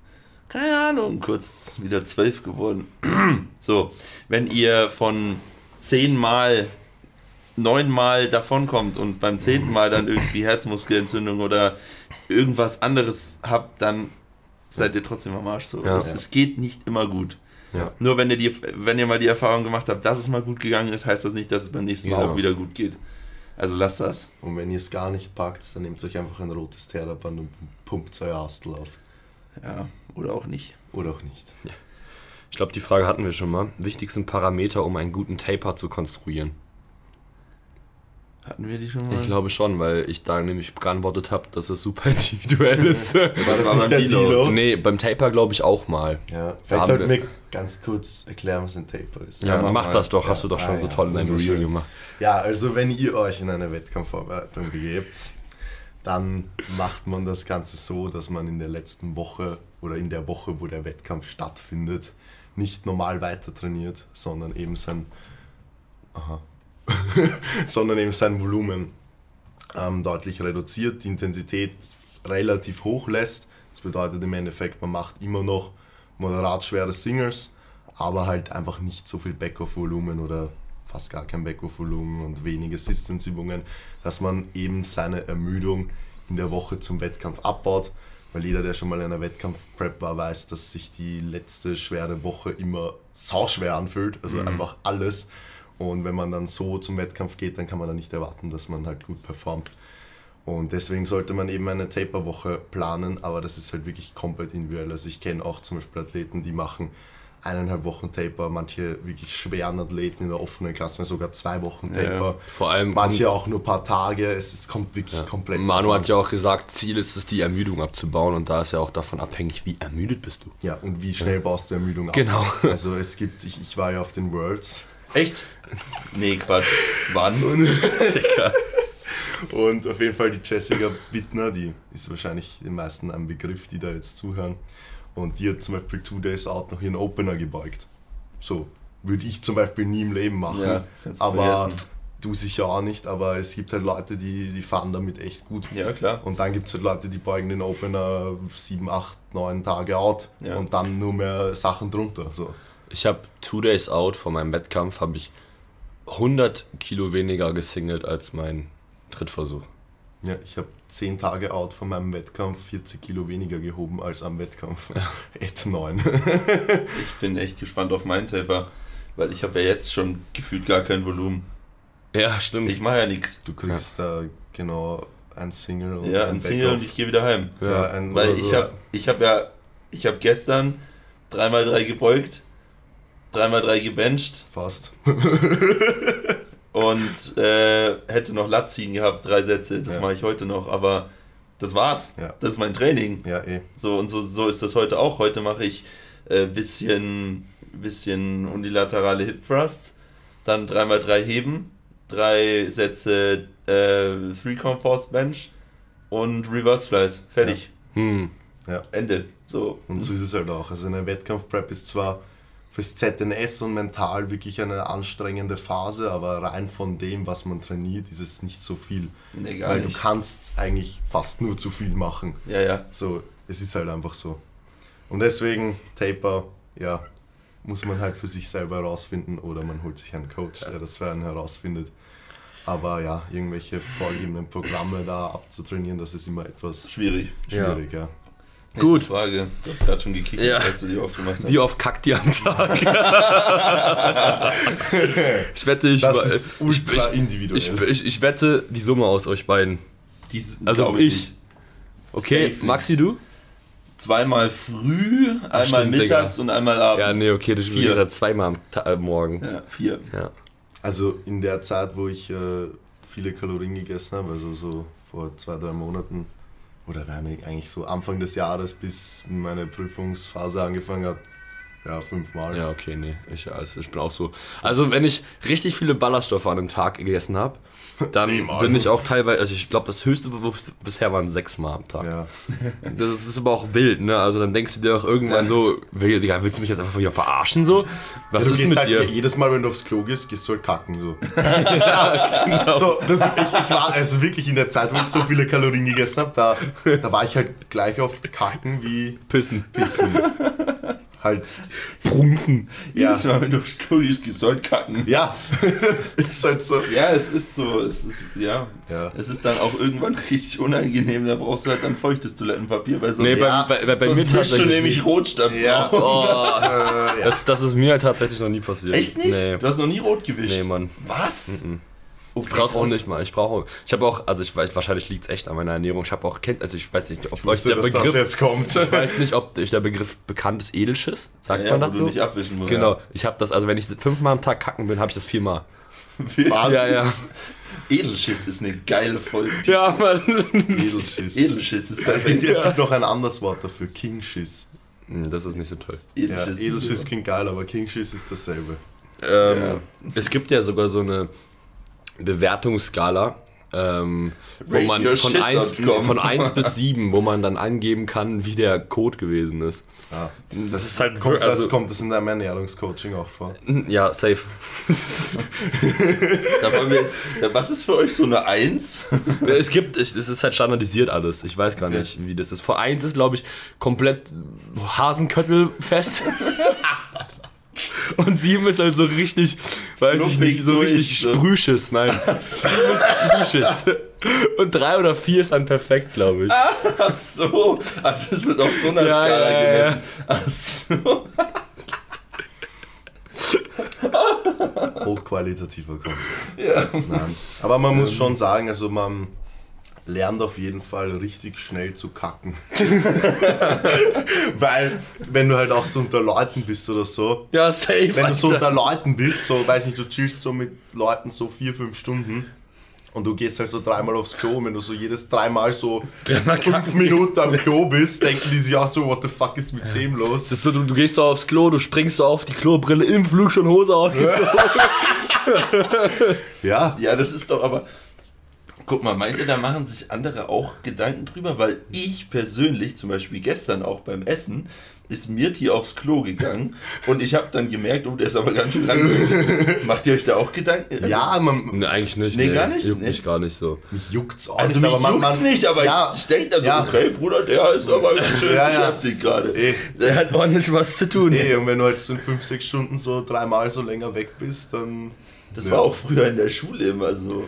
Keine Ahnung, kurz wieder zwölf geworden. so, wenn ihr von zehnmal, neunmal davonkommt und beim zehnten Mal dann irgendwie Herzmuskelentzündung oder irgendwas anderes habt, dann seid ihr trotzdem am Arsch. So. Ja. es, es geht nicht immer gut. Ja. Nur wenn ihr, die, wenn ihr mal die Erfahrung gemacht habt, dass es mal gut gegangen ist, heißt das nicht, dass es beim nächsten Mal Genau. auch wieder gut geht. Also lasst das. Und wenn ihr es gar nicht packt, dann nehmt euch einfach ein rotes Terraband und pumpt euer Astel auf. Ja, oder auch nicht. Oder auch nicht. Ich glaube, die Frage hatten wir schon mal. Wichtigsten Parameter, um einen guten Taper zu konstruieren. Hatten wir die schon mal? Ich glaube schon, weil ich da nämlich geantwortet habe, dass es super individuell ist. War das war nicht beim der Deload. Deload? nee, beim Taper glaube ich auch mal. Ja, vielleicht sollten wir- ganz kurz erklären, was ein Taper ist. Ja, mach mach, mal. das doch, hast Ja. du doch schon Ah, so ja, toll in deinem Reel gemacht. Ja, also wenn ihr euch in eine Wettkampfvorbereitung begebt, dann macht man das Ganze so, dass man in der letzten Woche oder in der Woche, wo der Wettkampf stattfindet, nicht normal weiter trainiert, sondern eben sein, aha, sondern eben sein Volumen ähm, deutlich reduziert, die Intensität relativ hoch lässt. Das bedeutet im Endeffekt, man macht immer noch moderat schwere Singles, aber halt einfach nicht so viel Backoff-Volumen oder fast gar kein Backoff-Volumen und wenige Assistance-Übungen, dass man eben seine Ermüdung in der Woche zum Wettkampf abbaut. Weil jeder, der schon mal in einer Wettkampf-Prep war, weiß, dass sich die letzte schwere Woche immer sauschwer anfühlt. Also einfach alles. Und wenn man dann so zum Wettkampf geht, dann kann man dann nicht erwarten, dass man halt gut performt. Und deswegen sollte man eben eine Taper-Woche planen, aber das ist halt wirklich komplett individuell. Also ich kenne auch zum Beispiel Athleten, die machen eineinhalb Wochen Taper, manche wirklich schweren Athleten in der offenen Klasse, sogar zwei Wochen Ja, Taper. Vor allem Manche auch nur ein paar Tage, es, es kommt wirklich komplett. Manu drauf hat ja auch gesagt, Ziel ist es, die Ermüdung abzubauen und da ist ja auch davon abhängig, wie ermüdet bist du. Ja, und wie schnell baust du Ermüdung ab? Genau. Also es gibt, ich, ich war ja auf den Worlds Echt? Nee, Quatsch. Wann? und auf jeden Fall die Jessica Bittner, die ist wahrscheinlich den meisten ein Begriff, die da jetzt zuhören. Und die hat zum Beispiel Two Days Out noch ihren Opener gebeugt. So, würde ich zum Beispiel nie im Leben machen. Ja, aber vergessen. du sicher auch nicht, aber es gibt halt Leute, die, die fahren damit echt gut. Ja, klar. Und dann gibt es halt Leute, die beugen den Opener sieben, acht, neun Tage out Ja. und dann nur mehr Sachen drunter. So. Ich habe two days out vor meinem Wettkampf, habe ich 100 Kilo weniger gesingelt als mein Trittversuch. Ja, ich habe zehn Tage out von meinem Wettkampf 40 Kilo weniger gehoben als am Wettkampf. Et 9. Ich bin echt gespannt auf meinen Taper, weil ich habe ja jetzt schon gefühlt gar kein Volumen. Ja, stimmt. Ich mache ja nichts. Du kriegst da genau ein Single und Ja, ein ein Single und ich gehe wieder heim. Ja, ein, Weil ich so. habe ich hab ja, ich habe gestern 3x3 gebeugt, 3x3 gebencht Fast. und äh, hätte noch Lat ziehen gehabt, drei Sätze. Das Ja. mache ich heute noch, aber das war's. Ja. Das ist mein Training. Ja, eh. So und so, so ist das heute auch. Heute mache ich äh, bisschen, bisschen unilaterale Hip Thrusts, dann 3x3 Heben, drei Sätze äh, Three Count Force Bench und Reverse Flies. Fertig. Hm. Ende. So. Und so ist es halt auch. Also eine Wettkampfprep ist zwar fürs ZNS und mental wirklich eine anstrengende Phase, aber rein von dem, was man trainiert, ist es nicht so viel. Nee, Weil nicht. du kannst eigentlich fast nur zu viel machen. Ja, ja. So, es ist halt einfach so. Und deswegen, Taper, ja, muss man halt für sich selber herausfinden oder man holt sich einen Coach, der das für einen herausfindet. Aber ja, irgendwelche vorgegebenen Programme da abzutrainieren, das ist immer etwas Schwierig. schwierig, ja. Nächste Gut. Frage. Du hast gerade schon gekickt, Ja. als du die aufgemacht hast. Wie oft kackt ihr am Tag? ich wette, ich, Das war- ist ich, ultra ich, individuell. ich, ich, ich wette die Summe aus euch beiden. Dies, Also ich. nicht. Okay, Safe. Maxi, du? Zweimal früh, einmal stimmt, mittags Digga. und einmal abends. Ja, nee, okay, das Vier. ist ja zweimal am Ta äh, Morgen. Ja, vier. Ja. Also in der Zeit, wo ich äh, viele Kalorien gegessen habe, also so vor zwei, drei Monaten, oder nein, eigentlich so Anfang des Jahres, bis meine Prüfungsphase angefangen hat, Ja, fünfmal. Ja, okay, nee. Ich, also ich bin auch so. Also, wenn ich richtig viele Ballaststoffe an einem Tag gegessen habe, dann bin ich auch teilweise, also ich glaube, das höchste bis- bisher waren sechsmal am Tag. Ja. Das ist aber auch wild, ne? Also dann denkst du dir auch irgendwann so, Digga, willst du mich jetzt einfach wieder verarschen so? Was du ist gehst mit halt, dir? jedes Mal, wenn du aufs Klo gehst, gehst du halt kacken. So, genau. so ich, ich war also wirklich in der Zeit, wo ich so viele Kalorien gegessen habe, da, da war ich halt gleich auf Kacken wie Pissen. Pissen. Halt, Prunzen. ja. Jedes Mal, wenn du aufs Klo gehst, gehst du halt kacken. Ja, ist halt so. Ja, es ist so, es ist, ja. Ja. Es ist dann auch irgendwann richtig unangenehm, da brauchst du halt dann feuchtes Toilettenpapier, weil sonst, Nee, bei, Ja, bei, bei, bei mir sonst mischst du tatsächlich. nämlich nicht. rot statt Ja. Oh, Äh, ja. das, das ist mir halt tatsächlich noch nie passiert. Echt nicht? Nee. Du hast noch nie rot gewischt? Nee, Mann. Was? Okay, Ich brauche auch nicht mal. Ich brauche. Ich habe auch, also ich weiß, wahrscheinlich liegt es echt an meiner Ernährung. Ich habe auch kennt, also ich weiß nicht, ob euch wusste, der dass das Begriff. jetzt kommt. Ich weiß nicht, ob euch der Begriff bekannt ist, Edelschiss. Sagt Ja, man wo das du so? nicht abwischen musst. Genau. Ich habe das, also wenn ich fünfmal am Tag kacken bin, habe ich das viermal. Was? Ja, ja. Edelschiss ist eine geile Folge. Ja, Mann. Edelschiss. Edelschiss ist perfekt. finde, es gibt noch ein anderes Wort dafür, Kingschiss. Hm, Das ist nicht so toll. Ja, Edelschiss. Edelschiss klingt geil, aber Kingschiss ist dasselbe. Ähm, Ja. Es gibt ja sogar so eine Bewertungsskala, ähm, wo man von 1, RateYourShit.com. von 1 bis 7, wo man dann angeben kann, wie der Code gewesen ist. Ah. Das ist halt Kommt, also, das, kommt das in deinem Ernährungscoaching auch vor? Ja, safe. Da wollen wir jetzt, was ist für euch so eine Eins? es gibt, es es ist halt standardisiert alles. Ich weiß gar Okay. nicht, wie das ist. Vor 1 ist, glaube ich, komplett Hasenköttelfest. Und 7 ist halt so richtig, weiß ich Fluffig nicht, so durch, richtig so. Sprühschiss. Nein, 7 ist Sprühschiss. Und 3 oder 4 ist dann perfekt, glaube ich. Ach so, also es wird auf so einer Ja, Skala ja, ja. gemessen. Ach so. Hochqualitativer Content. Ja. Nein. Aber man muss schon sagen, also man lernt auf jeden Fall richtig schnell zu kacken. Weil, wenn du halt auch so unter Leuten bist oder so, Ja, safe. wenn du so unter Leuten bist, so, weiß nicht, du chillst so mit Leuten so vier, fünf Stunden und du gehst halt so dreimal aufs Klo, und wenn du so jedes dreimal so Dreimal fünf Minuten am Klo bist, denken die sich auch so, what the fuck ist mit dem Es los? ist so, du, du gehst so aufs Klo, du springst so auf die Klobrille im Flug schon Hose ausgezogen. Ja, ja, das ist doch aber. Guck mal, meint ihr, da machen sich andere auch Gedanken drüber? Weil ich persönlich, zum Beispiel gestern auch beim Essen, ist Mirti aufs Klo gegangen und ich habe dann gemerkt, oh, der ist aber ganz schön lang. Macht ihr euch da auch Gedanken? Also, ja, man, Nee, eigentlich nicht. Nee, gar nicht? Juckt Nee. mich gar nicht so. mich juckt's auch Also nicht, mich aber man, juckt's man, nicht, aber ja, ich, ich denke dann so, ja. okay, Bruder, der ist aber ganz schön Ja, ja. beschäftigt gerade. eh, Der hat ordentlich was zu tun. eh, und wenn du halt so in fünf, sechs Stunden so dreimal so länger weg bist, dann... Das Ja. war auch früher in der Schule immer so.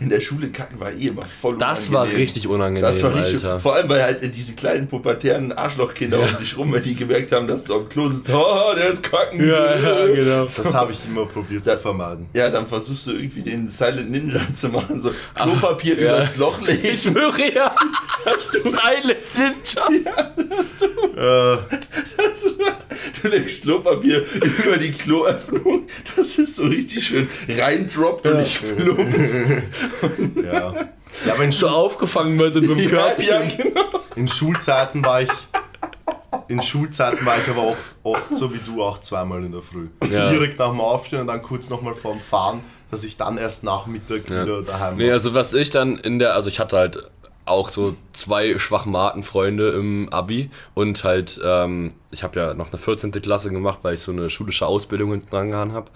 In der Schule kacken war eh immer voll Das war unangenehm. richtig unangenehm, Das war richtig, Alter. vor allem weil halt diese kleinen pubertären Arschlochkinder um dich rum, wenn die gemerkt haben, dass du am Klo sitzt, oh, der ist kacken. Ja, ja, genau. Das habe ich immer probiert Ja. zu vermeiden. Ja, dann versuchst du irgendwie den Silent Ninja zu machen, so Klopapier ja. übers Loch legen. Ich schwöre ja. Dass du, Silent Ninja. Äh, du legst Klopapier über die Kloöffnung, das ist so richtig schön reindroppt und nicht plumpst. ja. Ja, So Schul aufgefangen wird in so einem Ja, Körbchen. ja, genau. in Schulzeiten war ich. In Schulzeiten war ich aber oft, oft so wie du auch zweimal in der Früh. Ja. Direkt nach dem Aufstehen und dann kurz nochmal vorm Fahren, dass ich dann erst nach Mittag Ja. wieder daheim Nee, war. also was ich dann in der, also ich hatte halt auch so zwei Schwachmaten-Freunde im Abi und halt, ähm, ich habe ja noch eine 14. Klasse gemacht, weil ich so eine schulische Ausbildung hinten dran habe.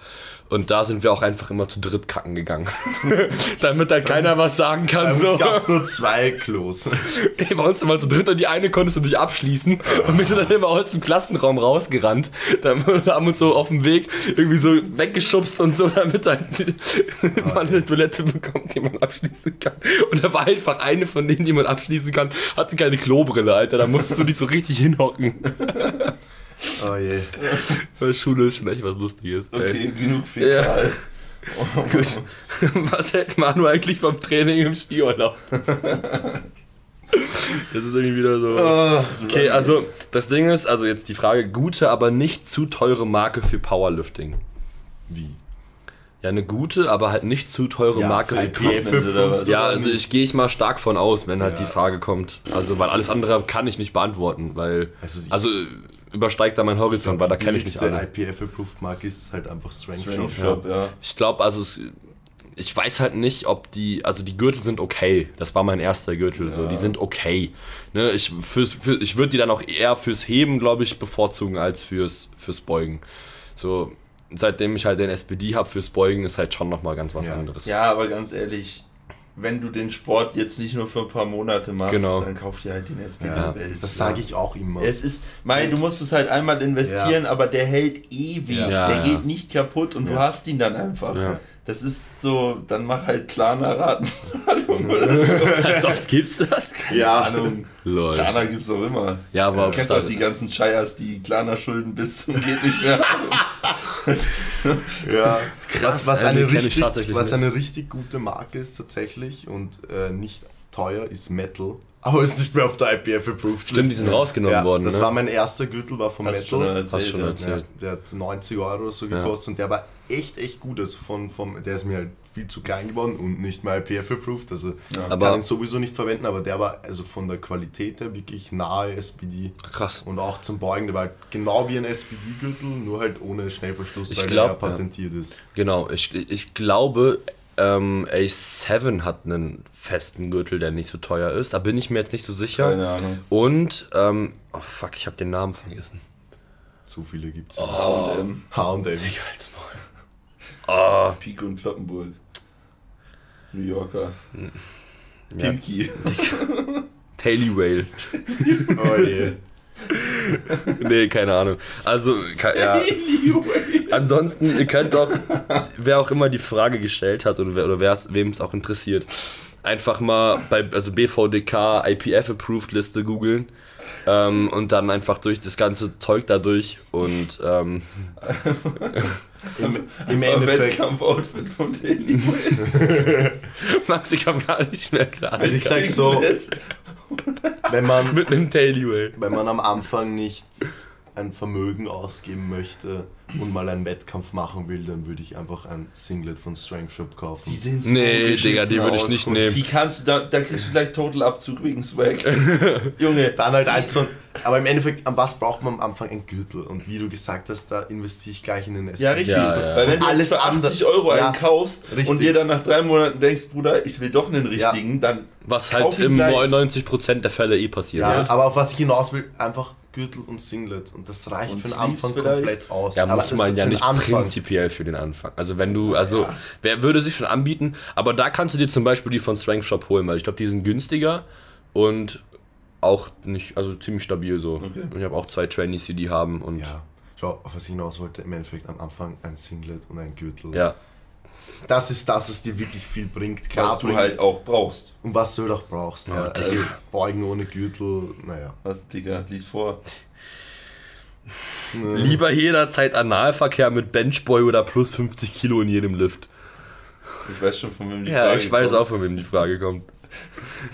Und da sind wir auch einfach immer zu dritt kacken gegangen. Damit halt keiner was sagen kann. Bei So. uns gab es nur zwei Klos. Bei uns immer zu dritt und die eine konntest du nicht abschließen und wir sind dann immer aus dem Klassenraum rausgerannt. Dann haben uns so auf dem Weg irgendwie so weggeschubst und so, damit dann man eine Toilette bekommt, die man abschließen kann. Und da war einfach eine von denen, die man abschließen kann, hatte keine Klobrille, Alter. Da musstest du dich so richtig hinhocken. Oh je. Weil Schule ist echt was Lustiges. ey. Okay, genug Fäkal. Gut. Was hält Manu eigentlich vom Training im Skiurlaub? Das ist irgendwie wieder so. Ah, Okay, also das Ding ist, also jetzt die Frage, gute, aber nicht zu teure Marke für Powerlifting. wie? Ja, eine gute, aber halt nicht zu teure Marke für was? Ja, also ich gehe ich mal stark von aus, wenn halt Ja. die Frage kommt. Also, weil alles andere kann ich nicht beantworten, weil. Also Also, übersteigt da mein Horizont, weil da kenne ich nicht Die alle. IPF-approved Marke ist halt einfach Strength Strength Shop. Shop, ja. Ich glaube, also es, ich weiß halt nicht, ob die, also die Gürtel sind okay. Das war mein erster Gürtel, so die sind okay. Ne, ich fürs, für, ich würde die dann auch eher fürs Heben, glaube ich, bevorzugen als fürs fürs Beugen. So seitdem ich halt den SPD habe fürs Beugen ist halt schon noch mal ganz was Ja. anderes. Ja, aber ganz ehrlich, wenn du den Sport jetzt nicht nur für ein paar Monate machst, Genau. dann kauf dir halt den SPD Ja, Welt. das sage ich auch immer. Es ist, Mai, du musst es halt einmal investieren, aber der hält ewig. Ja. Ja, der ja. geht nicht kaputt und du Ja. hast ihn dann einfach. Ja. Das ist so, dann mach halt Klarna Ratenzahlung oder so. Als ob's gibt's das? ja, Ahnung. Lol. Klarna gibt's auch immer. Ja, aber Du kennst da- auch die ganzen Shires, die Klarna Schulden bis zum geht nicht mehr. ja. was, was, äh, eine richtig, tatsächlich was eine richtig gute Marke ist tatsächlich und äh, nicht teuer, ist Metal. Aber ist nicht mehr auf der IPF-approved Stimmt, die sind rausgenommen ja, worden, Das ne? war mein erster Gürtel, war von Hast du schon Metal. erzählt, Hast schon ja. erzählt. Ja, der hat 90 Euro oder so Ja. gekostet und der war echt, echt gut. Also von, vom, der ist mir halt viel zu klein geworden und nicht mehr IPF-approved. Also Ja. kann Aber- ihn sowieso nicht verwenden, aber der war also von der Qualität her wirklich nahe SPD. Krass. Und auch zum Beugen, der war halt genau wie ein SPD-Gürtel, nur halt ohne Schnellverschluss, Ich weil glaub, der ja. ja patentiert ist. Genau, ich, ich glaube, ähm, A7 hat einen festen Gürtel, der nicht so teuer ist. Da bin ich mir jetzt nicht so sicher. Keine Ahnung. Und, ähm, oh fuck, ich habe den Namen vergessen. Zu viele gibt es. Oh. H&M, H&M. Ah, Pico und Kloppenburg. New Yorker. ja. Pinky. Taily Whale. Oh je. nee, keine Ahnung. Also, ja. Ansonsten, ihr könnt doch, wer auch immer die Frage gestellt hat oder, wer- oder wem es auch interessiert, einfach mal bei also BVDK IPF-Approved Liste googeln ähm, und dann einfach durch das ganze Zeug da durch und ähm, Im, im Endeffekt, Wettkampf-Outfit von Daily Max, ich komme gar nicht mehr gerade. also ich sag so, wenn man, Mit einem Taily Whale. wenn man am Anfang nicht ein Vermögen ausgeben möchte und mal einen Wettkampf machen will, dann würde ich einfach ein Singlet von Strength Shop kaufen. Die sehen so Nee, Digga, die würde ich nicht nehmen. Die kannst du, da, da kriegst du gleich Totalabzug wegen Swag. Junge, Dann halt eins von, aber im Endeffekt, an was braucht man am Anfang ein Gürtel? Und wie du gesagt hast, da investiere ich gleich in den SPD. ja richtig. Ja, ja. Weil wenn du Alles für 80 andere- Euro Ja, einen kaufst richtig. und dir dann nach drei Monaten denkst, Bruder, ich will doch einen richtigen, dann Was halt im gleich. 99% der Fälle eh passiert. Ja, aber auf was ich hinaus will, einfach Gürtel und Singlet. Und das reicht Und für den Anfang vielleicht? komplett aus. Ja, Aber muss das man ist ja nicht Anfang. prinzipiell für den Anfang. Also wenn du, also wer würde sich schon anbieten, aber da kannst du dir zum Beispiel die von Strength Shop holen, weil ich glaube, die sind günstiger und auch nicht, also ziemlich stabil so. Okay. Und ich habe auch zwei Trainees, die die haben und ja. Ja, schau, auf was ich hinaus wollte, im Endeffekt am Anfang ein Singlet und ein Gürtel. ja. Das ist das, was dir wirklich viel bringt. Klar, was du bringt- halt auch brauchst. Und was du halt auch brauchst. Ja, Digga. also Beugen ohne Gürtel, naja. Was, Digga, lies vor. Lieber jederzeit Analverkehr mit Benchboy oder plus 50 Kilo in jedem Lift. Ich weiß schon, von wem die Ja, Frage ich weiß kommt. auch, von wem die Frage kommt.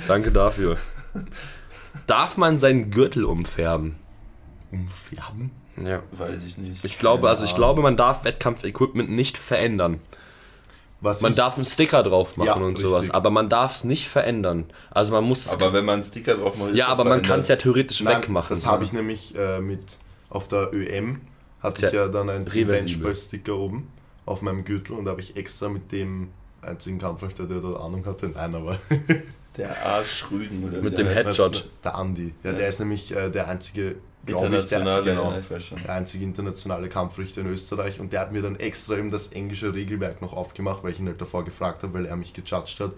Danke dafür. Darf man seinen Gürtel umfärben? Umfärben? Ja. Weiß ich nicht. Ich glaube, also ich glaube, man darf Wettkampfequipment nicht verändern. Was Man darf einen Sticker drauf machen Ja, und sowas, richtig. aber man darf es nicht verändern. Also man muss. Aber wenn man einen Sticker drauf macht, ist ja, aber man kann es ja theoretisch Nein, wegmachen. Das habe ich nämlich äh, mit auf der ÖM hatte Tja, ich ja dann einen Team reversibel. Benchball Sticker oben auf meinem Gürtel und da habe ich extra mit dem einzigen Kampfrichter, der dort Ahnung hatte, nein, aber Der Arsch Rügen oder Mit dem. Headshot. der Andi, ja, Ja. der ist nämlich äh, der einzige glaub Internationale, ich, der, genau, ja, schon. der einzige internationale Kampfrichter in Österreich und der hat mir dann extra eben das englische Regelwerk noch aufgemacht, weil ich ihn halt davor gefragt habe, weil er mich gejudged hat.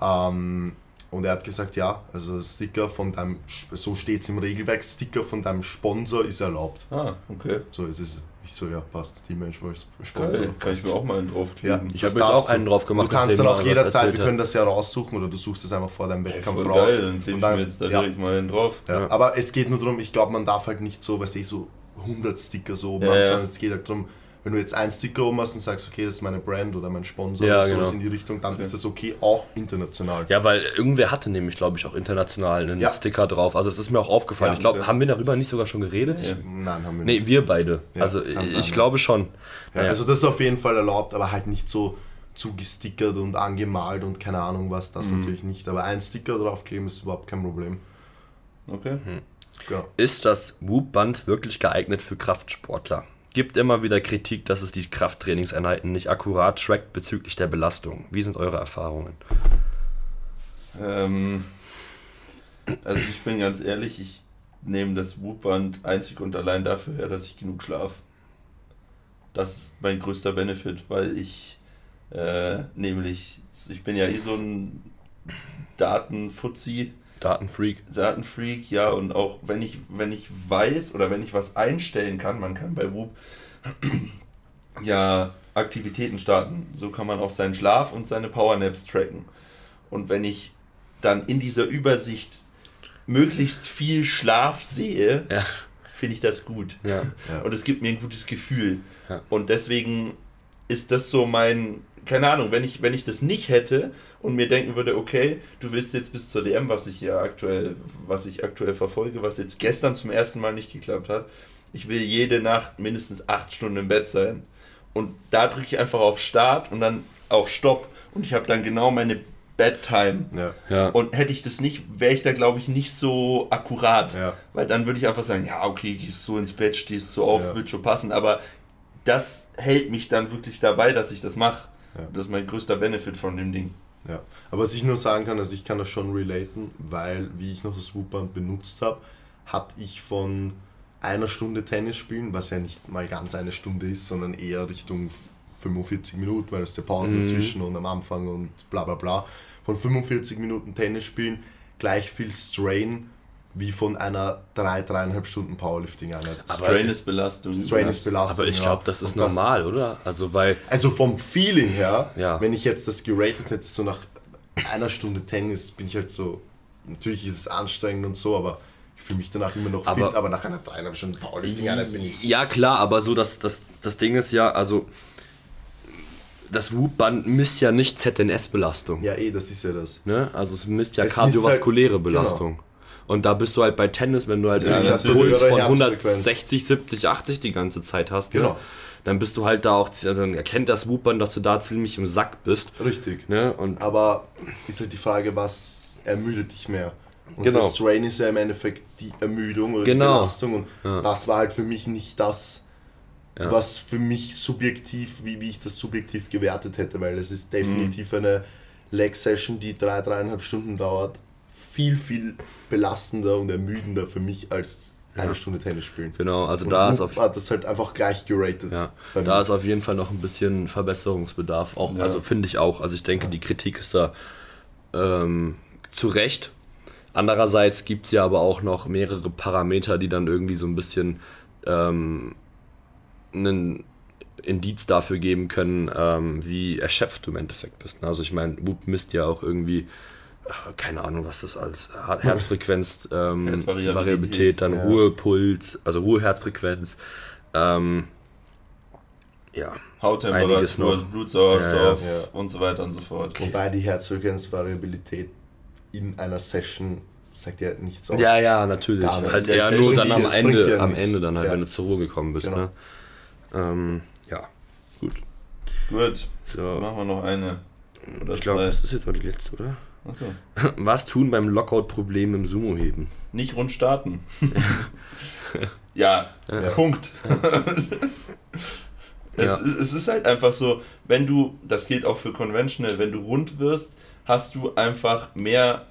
Ähm, und er hat gesagt, ja, also Sticker von deinem, so steht es im Regelwerk, Sticker von deinem Sponsor ist erlaubt. Ah, okay. So, jetzt ist ich so, ja, passt, Team Manchmal Sponsor. Geil. Kann ich mir auch mal einen Ja, draufkleben. Ich das habe jetzt auch einen drauf gemacht, Du kannst dann auch er jederzeit, wir können das ja raussuchen oder du suchst es einfach vor deinem Wettkampf raus. geil, dann klebe Und ich dann- mir jetzt da ja. direkt mal einen drauf. Ja, Ja. Aber es geht nur darum, ich glaube, man darf halt nicht so, weiß ich, so 100 Sticker so oben Ja, haben, ja. sondern es geht halt darum, wenn du jetzt einen Sticker oben hast und sagst, okay, das ist meine Brand oder mein Sponsor Ja, oder sowas genau. in die Richtung, dann Okay. ist das okay, auch international. Ja, weil irgendwer hatte nämlich, glaube ich, auch international einen Ja. Sticker drauf. Also es ist mir auch aufgefallen. Ja, ich glaube, haben wir darüber nicht sogar schon geredet? Ja. Ich, Nein, haben wir nee, nicht. wir beide. Ja, also ich, ich ja. glaube schon. Ja, Naja. Also das ist auf jeden Fall erlaubt, aber halt nicht so zugestickert und angemalt und keine Ahnung was, das Mhm. natürlich nicht. Aber ein Sticker draufkleben ist überhaupt kein Problem. Okay. Genau. Ist das Whoop-Band wirklich geeignet für Kraftsportler? Gibt immer wieder Kritik, dass es die Krafttrainingseinheiten nicht akkurat trackt bezüglich der Belastung. Wie sind eure Erfahrungen? Ähm, also ich bin ganz ehrlich, ich nehme das Whoop-Band einzig und allein dafür her, dass ich genug schlaf. Das ist mein größter Benefit, weil ich äh, nämlich, ich bin ja eh so ein Datenfuzzi, Datenfreak. Datenfreak, ja, und auch wenn ich, wenn ich weiß oder wenn ich was einstellen kann, man kann bei Whoop ja Aktivitäten starten. So kann man auch seinen Schlaf und seine Powernaps tracken. Und wenn ich dann in dieser Übersicht möglichst viel Schlaf sehe, Ja. finde ich das gut. Ja. Ja. Und es gibt mir ein gutes Gefühl. Und deswegen ist das so mein, keine Ahnung, wenn ich, wenn ich das nicht hätte und mir denken würde, okay, du willst jetzt bis zur DM, was ich ja aktuell, was ich aktuell verfolge, was jetzt gestern zum ersten Mal nicht geklappt hat, ich will jede Nacht mindestens acht Stunden im Bett sein. Und da drücke ich einfach auf Start und dann auf Stopp. Und ich habe dann genau meine Bedtime. Ja. Ja. Und hätte ich das nicht, wäre ich da, glaube ich, nicht so akkurat. Ja. Weil dann würde ich einfach sagen, ja, okay, gehst so ins Bett, stehst so auf, Ja. wird schon passen. Aber das hält mich dann wirklich dabei, dass ich das mache. Ja. Das ist mein größter Benefit von dem Ding. Ja, aber was ich nur sagen kann, also ich kann das schon relaten, weil wie ich noch das Whoop-Band benutzt habe, hatte ich von einer Stunde Tennis spielen, was ja nicht mal ganz eine Stunde ist, sondern eher Richtung 45 Minuten, weil es der Pausen Mhm. dazwischen und am Anfang und bla bla bla. Von 45 Minuten Tennis spielen gleich viel Strain wie von einer 3, 3,5 Stunden Powerlifting-Einheit. Ist Belastung. Strain ist Belastung. Aber ich glaube, das ist Und normal, oder? Also, weil. also vom Feeling her, Ja. wenn ich jetzt das geratet hätte, so nach einer Stunde Tennis, bin ich halt so, natürlich ist es anstrengend und so, aber ich fühle mich danach immer noch Aber- fit, aber nach einer dreieinhalb Stunden Powerlifting Einheit bin ich. Ja, klar, aber so das, das, das Ding ist ja, also. Das Whoop-Band misst ja nicht ZNS-Belastung. Ja, eh, das ist ja das. Ne? Also es misst ja Es misst kardiovaskuläre halt- Belastung. Und da bist du halt bei Tennis, wenn du halt Ja, einen Puls von Herzfrequenz. 160, 70, 80 die ganze Zeit hast, ne? Genau. dann bist du halt da auch, also dann erkennt das Whoopband, dass du da ziemlich im Sack bist. Richtig. Ne? Und Aber ist halt die Frage, was ermüdet dich mehr? Und Genau. das Strain ist ja im Endeffekt die Ermüdung oder Genau. die Belastung und Ja. das war halt für mich nicht das, Ja. was für mich subjektiv, wie, wie ich das subjektiv gewertet hätte, weil es ist definitiv Mhm. eine Leg-Session, die drei, dreieinhalb Stunden dauert, viel, viel belastender und ermüdender für mich als eine Stunde Tennis spielen. genau, also Und da ist auf hat das halt einfach gleich geratet. Ja, da ist auf jeden Fall noch ein bisschen Verbesserungsbedarf. Auch, Ja. also finde ich auch. Also ich denke, die Kritik ist da ähm, zu Recht. Andererseits gibt es ja aber auch noch mehrere Parameter, die dann irgendwie so ein bisschen ähm, einen Indiz dafür geben können, ähm, wie erschöpft du im Endeffekt bist. Also ich meine, Whoop misst ja auch irgendwie, keine Ahnung, was das als Her- Herzfrequenz, ähm, Herzvariabilität. Variabilität, dann Ja. Ruhepuls, also Ruheherzfrequenz. Ähm, ja, Hauttemperatur. Blutsauerstoff Ja, ja. und so weiter und so fort. Wobei die Herzfrequenzvariabilität in einer Session sagt ja nichts aus. Ja, ja, natürlich. Ja, halt eher ist nur dann am Ende, ja am. Ende dann halt, Ja. wenn du zur Ruhe gekommen bist. Genau. Ne? Ähm, ja, gut. Gut, So, machen wir noch eine. Oder ich glaube, das ist jetzt auch die letzte, oder? Achso. Was tun beim Lockout-Problem im Sumo-Heben? Nicht rund starten. ja, Ja. Punkt. es, Ja. ist- es ist halt einfach so, wenn du, das gilt auch für Conventional, wenn du rund wirst, hast du einfach mehr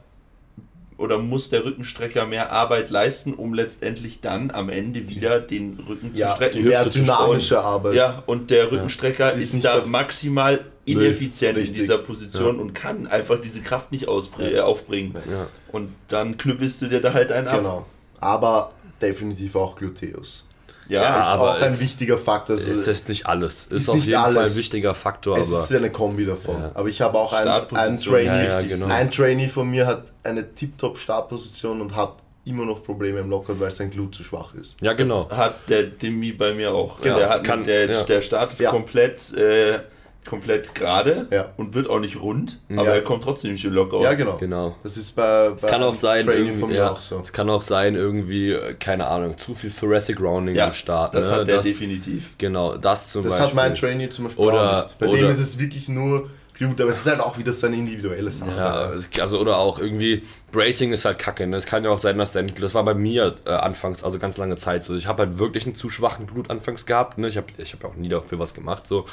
oder muss der Rückenstrecker mehr Arbeit leisten, um letztendlich dann am Ende wieder den Rücken zu ja strecken. mehr Hüfte zu dynamische Arbeit. Ja, und der Rückenstrecker Ist ist, nicht da maximal ineffizient in Richtig. dieser Position und kann einfach diese Kraft nicht Ja. aufbringen. Ja. Und dann knüppelst du dir da halt einen ab. Genau. Aber definitiv auch Gluteus. Ja, Ja, ist aber auch ein wichtiger Faktor. Also Es ist nicht alles. Ist, Ist auf nicht jeden Fall alles. ein wichtiger Faktor, es aber ist eine Kombi davon. Ja. Aber ich habe auch einen, einen Trainee, Ja, ja, genau. ein Trainee von mir hat eine tiptop Startposition und hat immer noch Probleme im Lockout, weil sein Glut zu schwach ist. ja, genau. Das hat der Dimi bei mir auch. Ja, der, hat, kann- der, ja. der startet Ja. komplett, äh, komplett gerade Ja. und wird auch nicht rund, Mhm. aber Ja. er kommt trotzdem nicht Lockout. Ja, genau. Genau. Das ist bei, bei Es kann auch sein, Trainee irgendwie, von mir ja, auch so. es kann auch sein, irgendwie, äh, keine Ahnung, zu viel Thoracic Rounding Ja, am Start. das ne? hat das, definitiv. Genau, das zum Das Beispiel. hat mein Trainee zum Beispiel Oder- auch nicht. Bei oder- dem ist es wirklich nur Gut, aber es ist halt auch wieder so eine individuelle Sache. Ja, also oder auch irgendwie Bracing ist halt kacke. Ne? Es kann ja auch sein, dass dein das war bei mir äh, anfangs, also ganz lange Zeit so. Ich habe halt wirklich einen zu schwachen Blut anfangs gehabt. Ne? Ich habe ich hab auch nie dafür was gemacht. So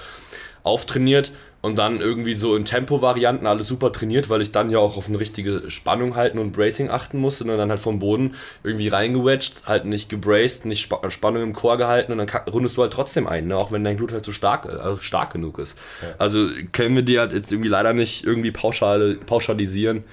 auftrainiert und dann irgendwie so in Tempo-Varianten alles super trainiert, weil ich dann ja auch auf eine richtige Spannung halten und Bracing achten musste und dann halt vom Boden irgendwie reingewedged, halt nicht gebraced, nicht Spa Spannung im Chor gehalten und dann rundest du halt trotzdem ein, ne? auch wenn dein Blut halt so stark, also stark genug ist. Also können wir dir halt jetzt irgendwie leider nicht irgendwie pauschal, pauschalisieren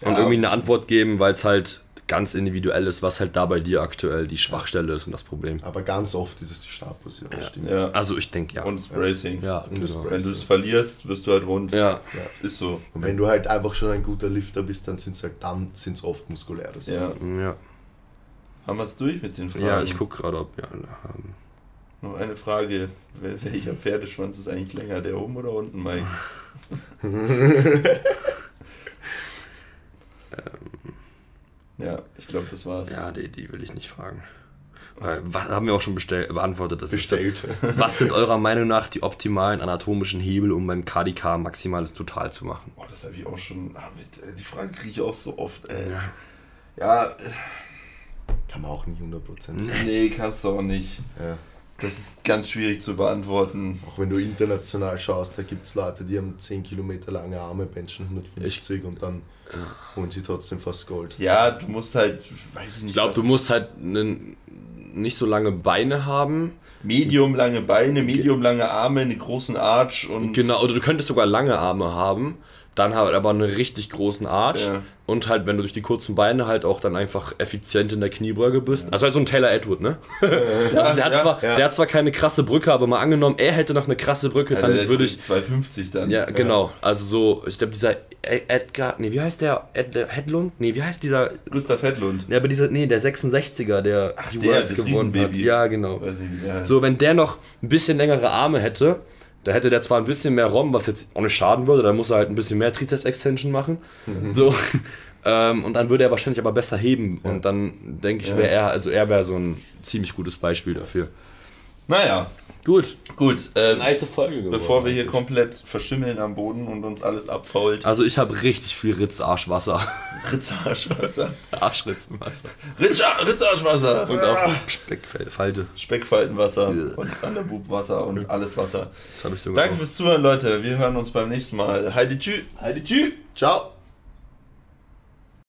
und Ja. irgendwie eine Antwort geben, weil es halt ganz individuell ist, was halt da bei dir aktuell die Schwachstelle ist und das Problem. Aber ganz oft ist es die Startposition, stimmt. Ja. Also ich denke ja. Und das Bracing. ja, Und das genau. Wenn du es verlierst, wirst du halt rund. Ja, Ist so. Und wenn du halt einfach schon ein guter Lifter bist, dann sind es halt dann sind's oft muskuläre Ja. Sachen. ja. Haben wir es durch mit den Fragen? Ja, ich gucke gerade, ob wir alle haben. Noch eine Frage. Wel- Welcher Pferdeschwanz ist eigentlich länger, der oben oder unten, Mike? ja, ich glaube, das war's. Ja, die, die will ich nicht fragen. Weil, Was haben wir auch schon bestell, beantwortet? Das Bestellt. Ist, was sind eurer Meinung nach die optimalen anatomischen Hebel, um beim KDK maximales Total zu machen? Boah, das habe ich auch schon. ah, äh, Die Frage kriege ich auch so oft. Ey. Ja. Ja, äh, Kann man auch nicht 100% sagen. nee, kannst du auch nicht. Ja. Das ist ganz schwierig zu beantworten. Auch wenn du international schaust, da gibt es Leute, die haben 10 Kilometer lange Arme, benchen 150 und dann holen sie trotzdem fast Gold. Ja, du musst halt, weiß ich nicht. Ich glaube, du musst halt nen- nicht so lange Beine haben. Medium lange Beine, medium lange Arme, einen großen Arch und. Genau, oder du könntest sogar lange Arme haben, dann halt aber einen richtig großen Arch Ja. und halt, wenn du durch die kurzen Beine halt auch dann einfach effizient in der Kniebeuge bist. Also halt so ein Taylor Edward, ne? also der, hat ja, zwar, ja. der hat zwar keine krasse Brücke, aber mal angenommen, er hätte noch eine krasse Brücke, Also dann der würde ich. 250 dann. Ja, genau. Also so, ich glaube, dieser Edgar, nee, wie heißt der? Ed, Hedlund? Nee, wie heißt dieser? Gustav Hedlund. Ja, aber dieser, nee, der 66er, der die der, Worlds gewonnen hat. Ja, genau. Weiß nicht, ja. So, wenn der noch ein bisschen längere Arme hätte, da hätte der zwar ein bisschen mehr ROM, was jetzt auch nicht schaden würde, dann muss er halt ein bisschen mehr Trizeps-Extension machen. So. Ähm, und dann würde er wahrscheinlich aber besser heben. Und dann denke ich, Ja. wäre er, also er wäre so ein ziemlich gutes Beispiel dafür. Naja, Gut. gut. Äh, Nice Folge geworden. bevor wir hier komplett verschimmeln am Boden und uns alles abfault. Also ich habe richtig viel Ritz-Arschwasser. Ritzarschwasser. Arschritzenwasser. Ritz- Ritzarschwasser. Und auch Speckfalte. Speckfaltenwasser Ja. und Underboob-Wasser und alles Wasser. Das habe ich sogar Danke auch. fürs Zuhören, Leute. Wir hören uns beim nächsten Mal. Heidi tschü. Heidi tschü. Ciao!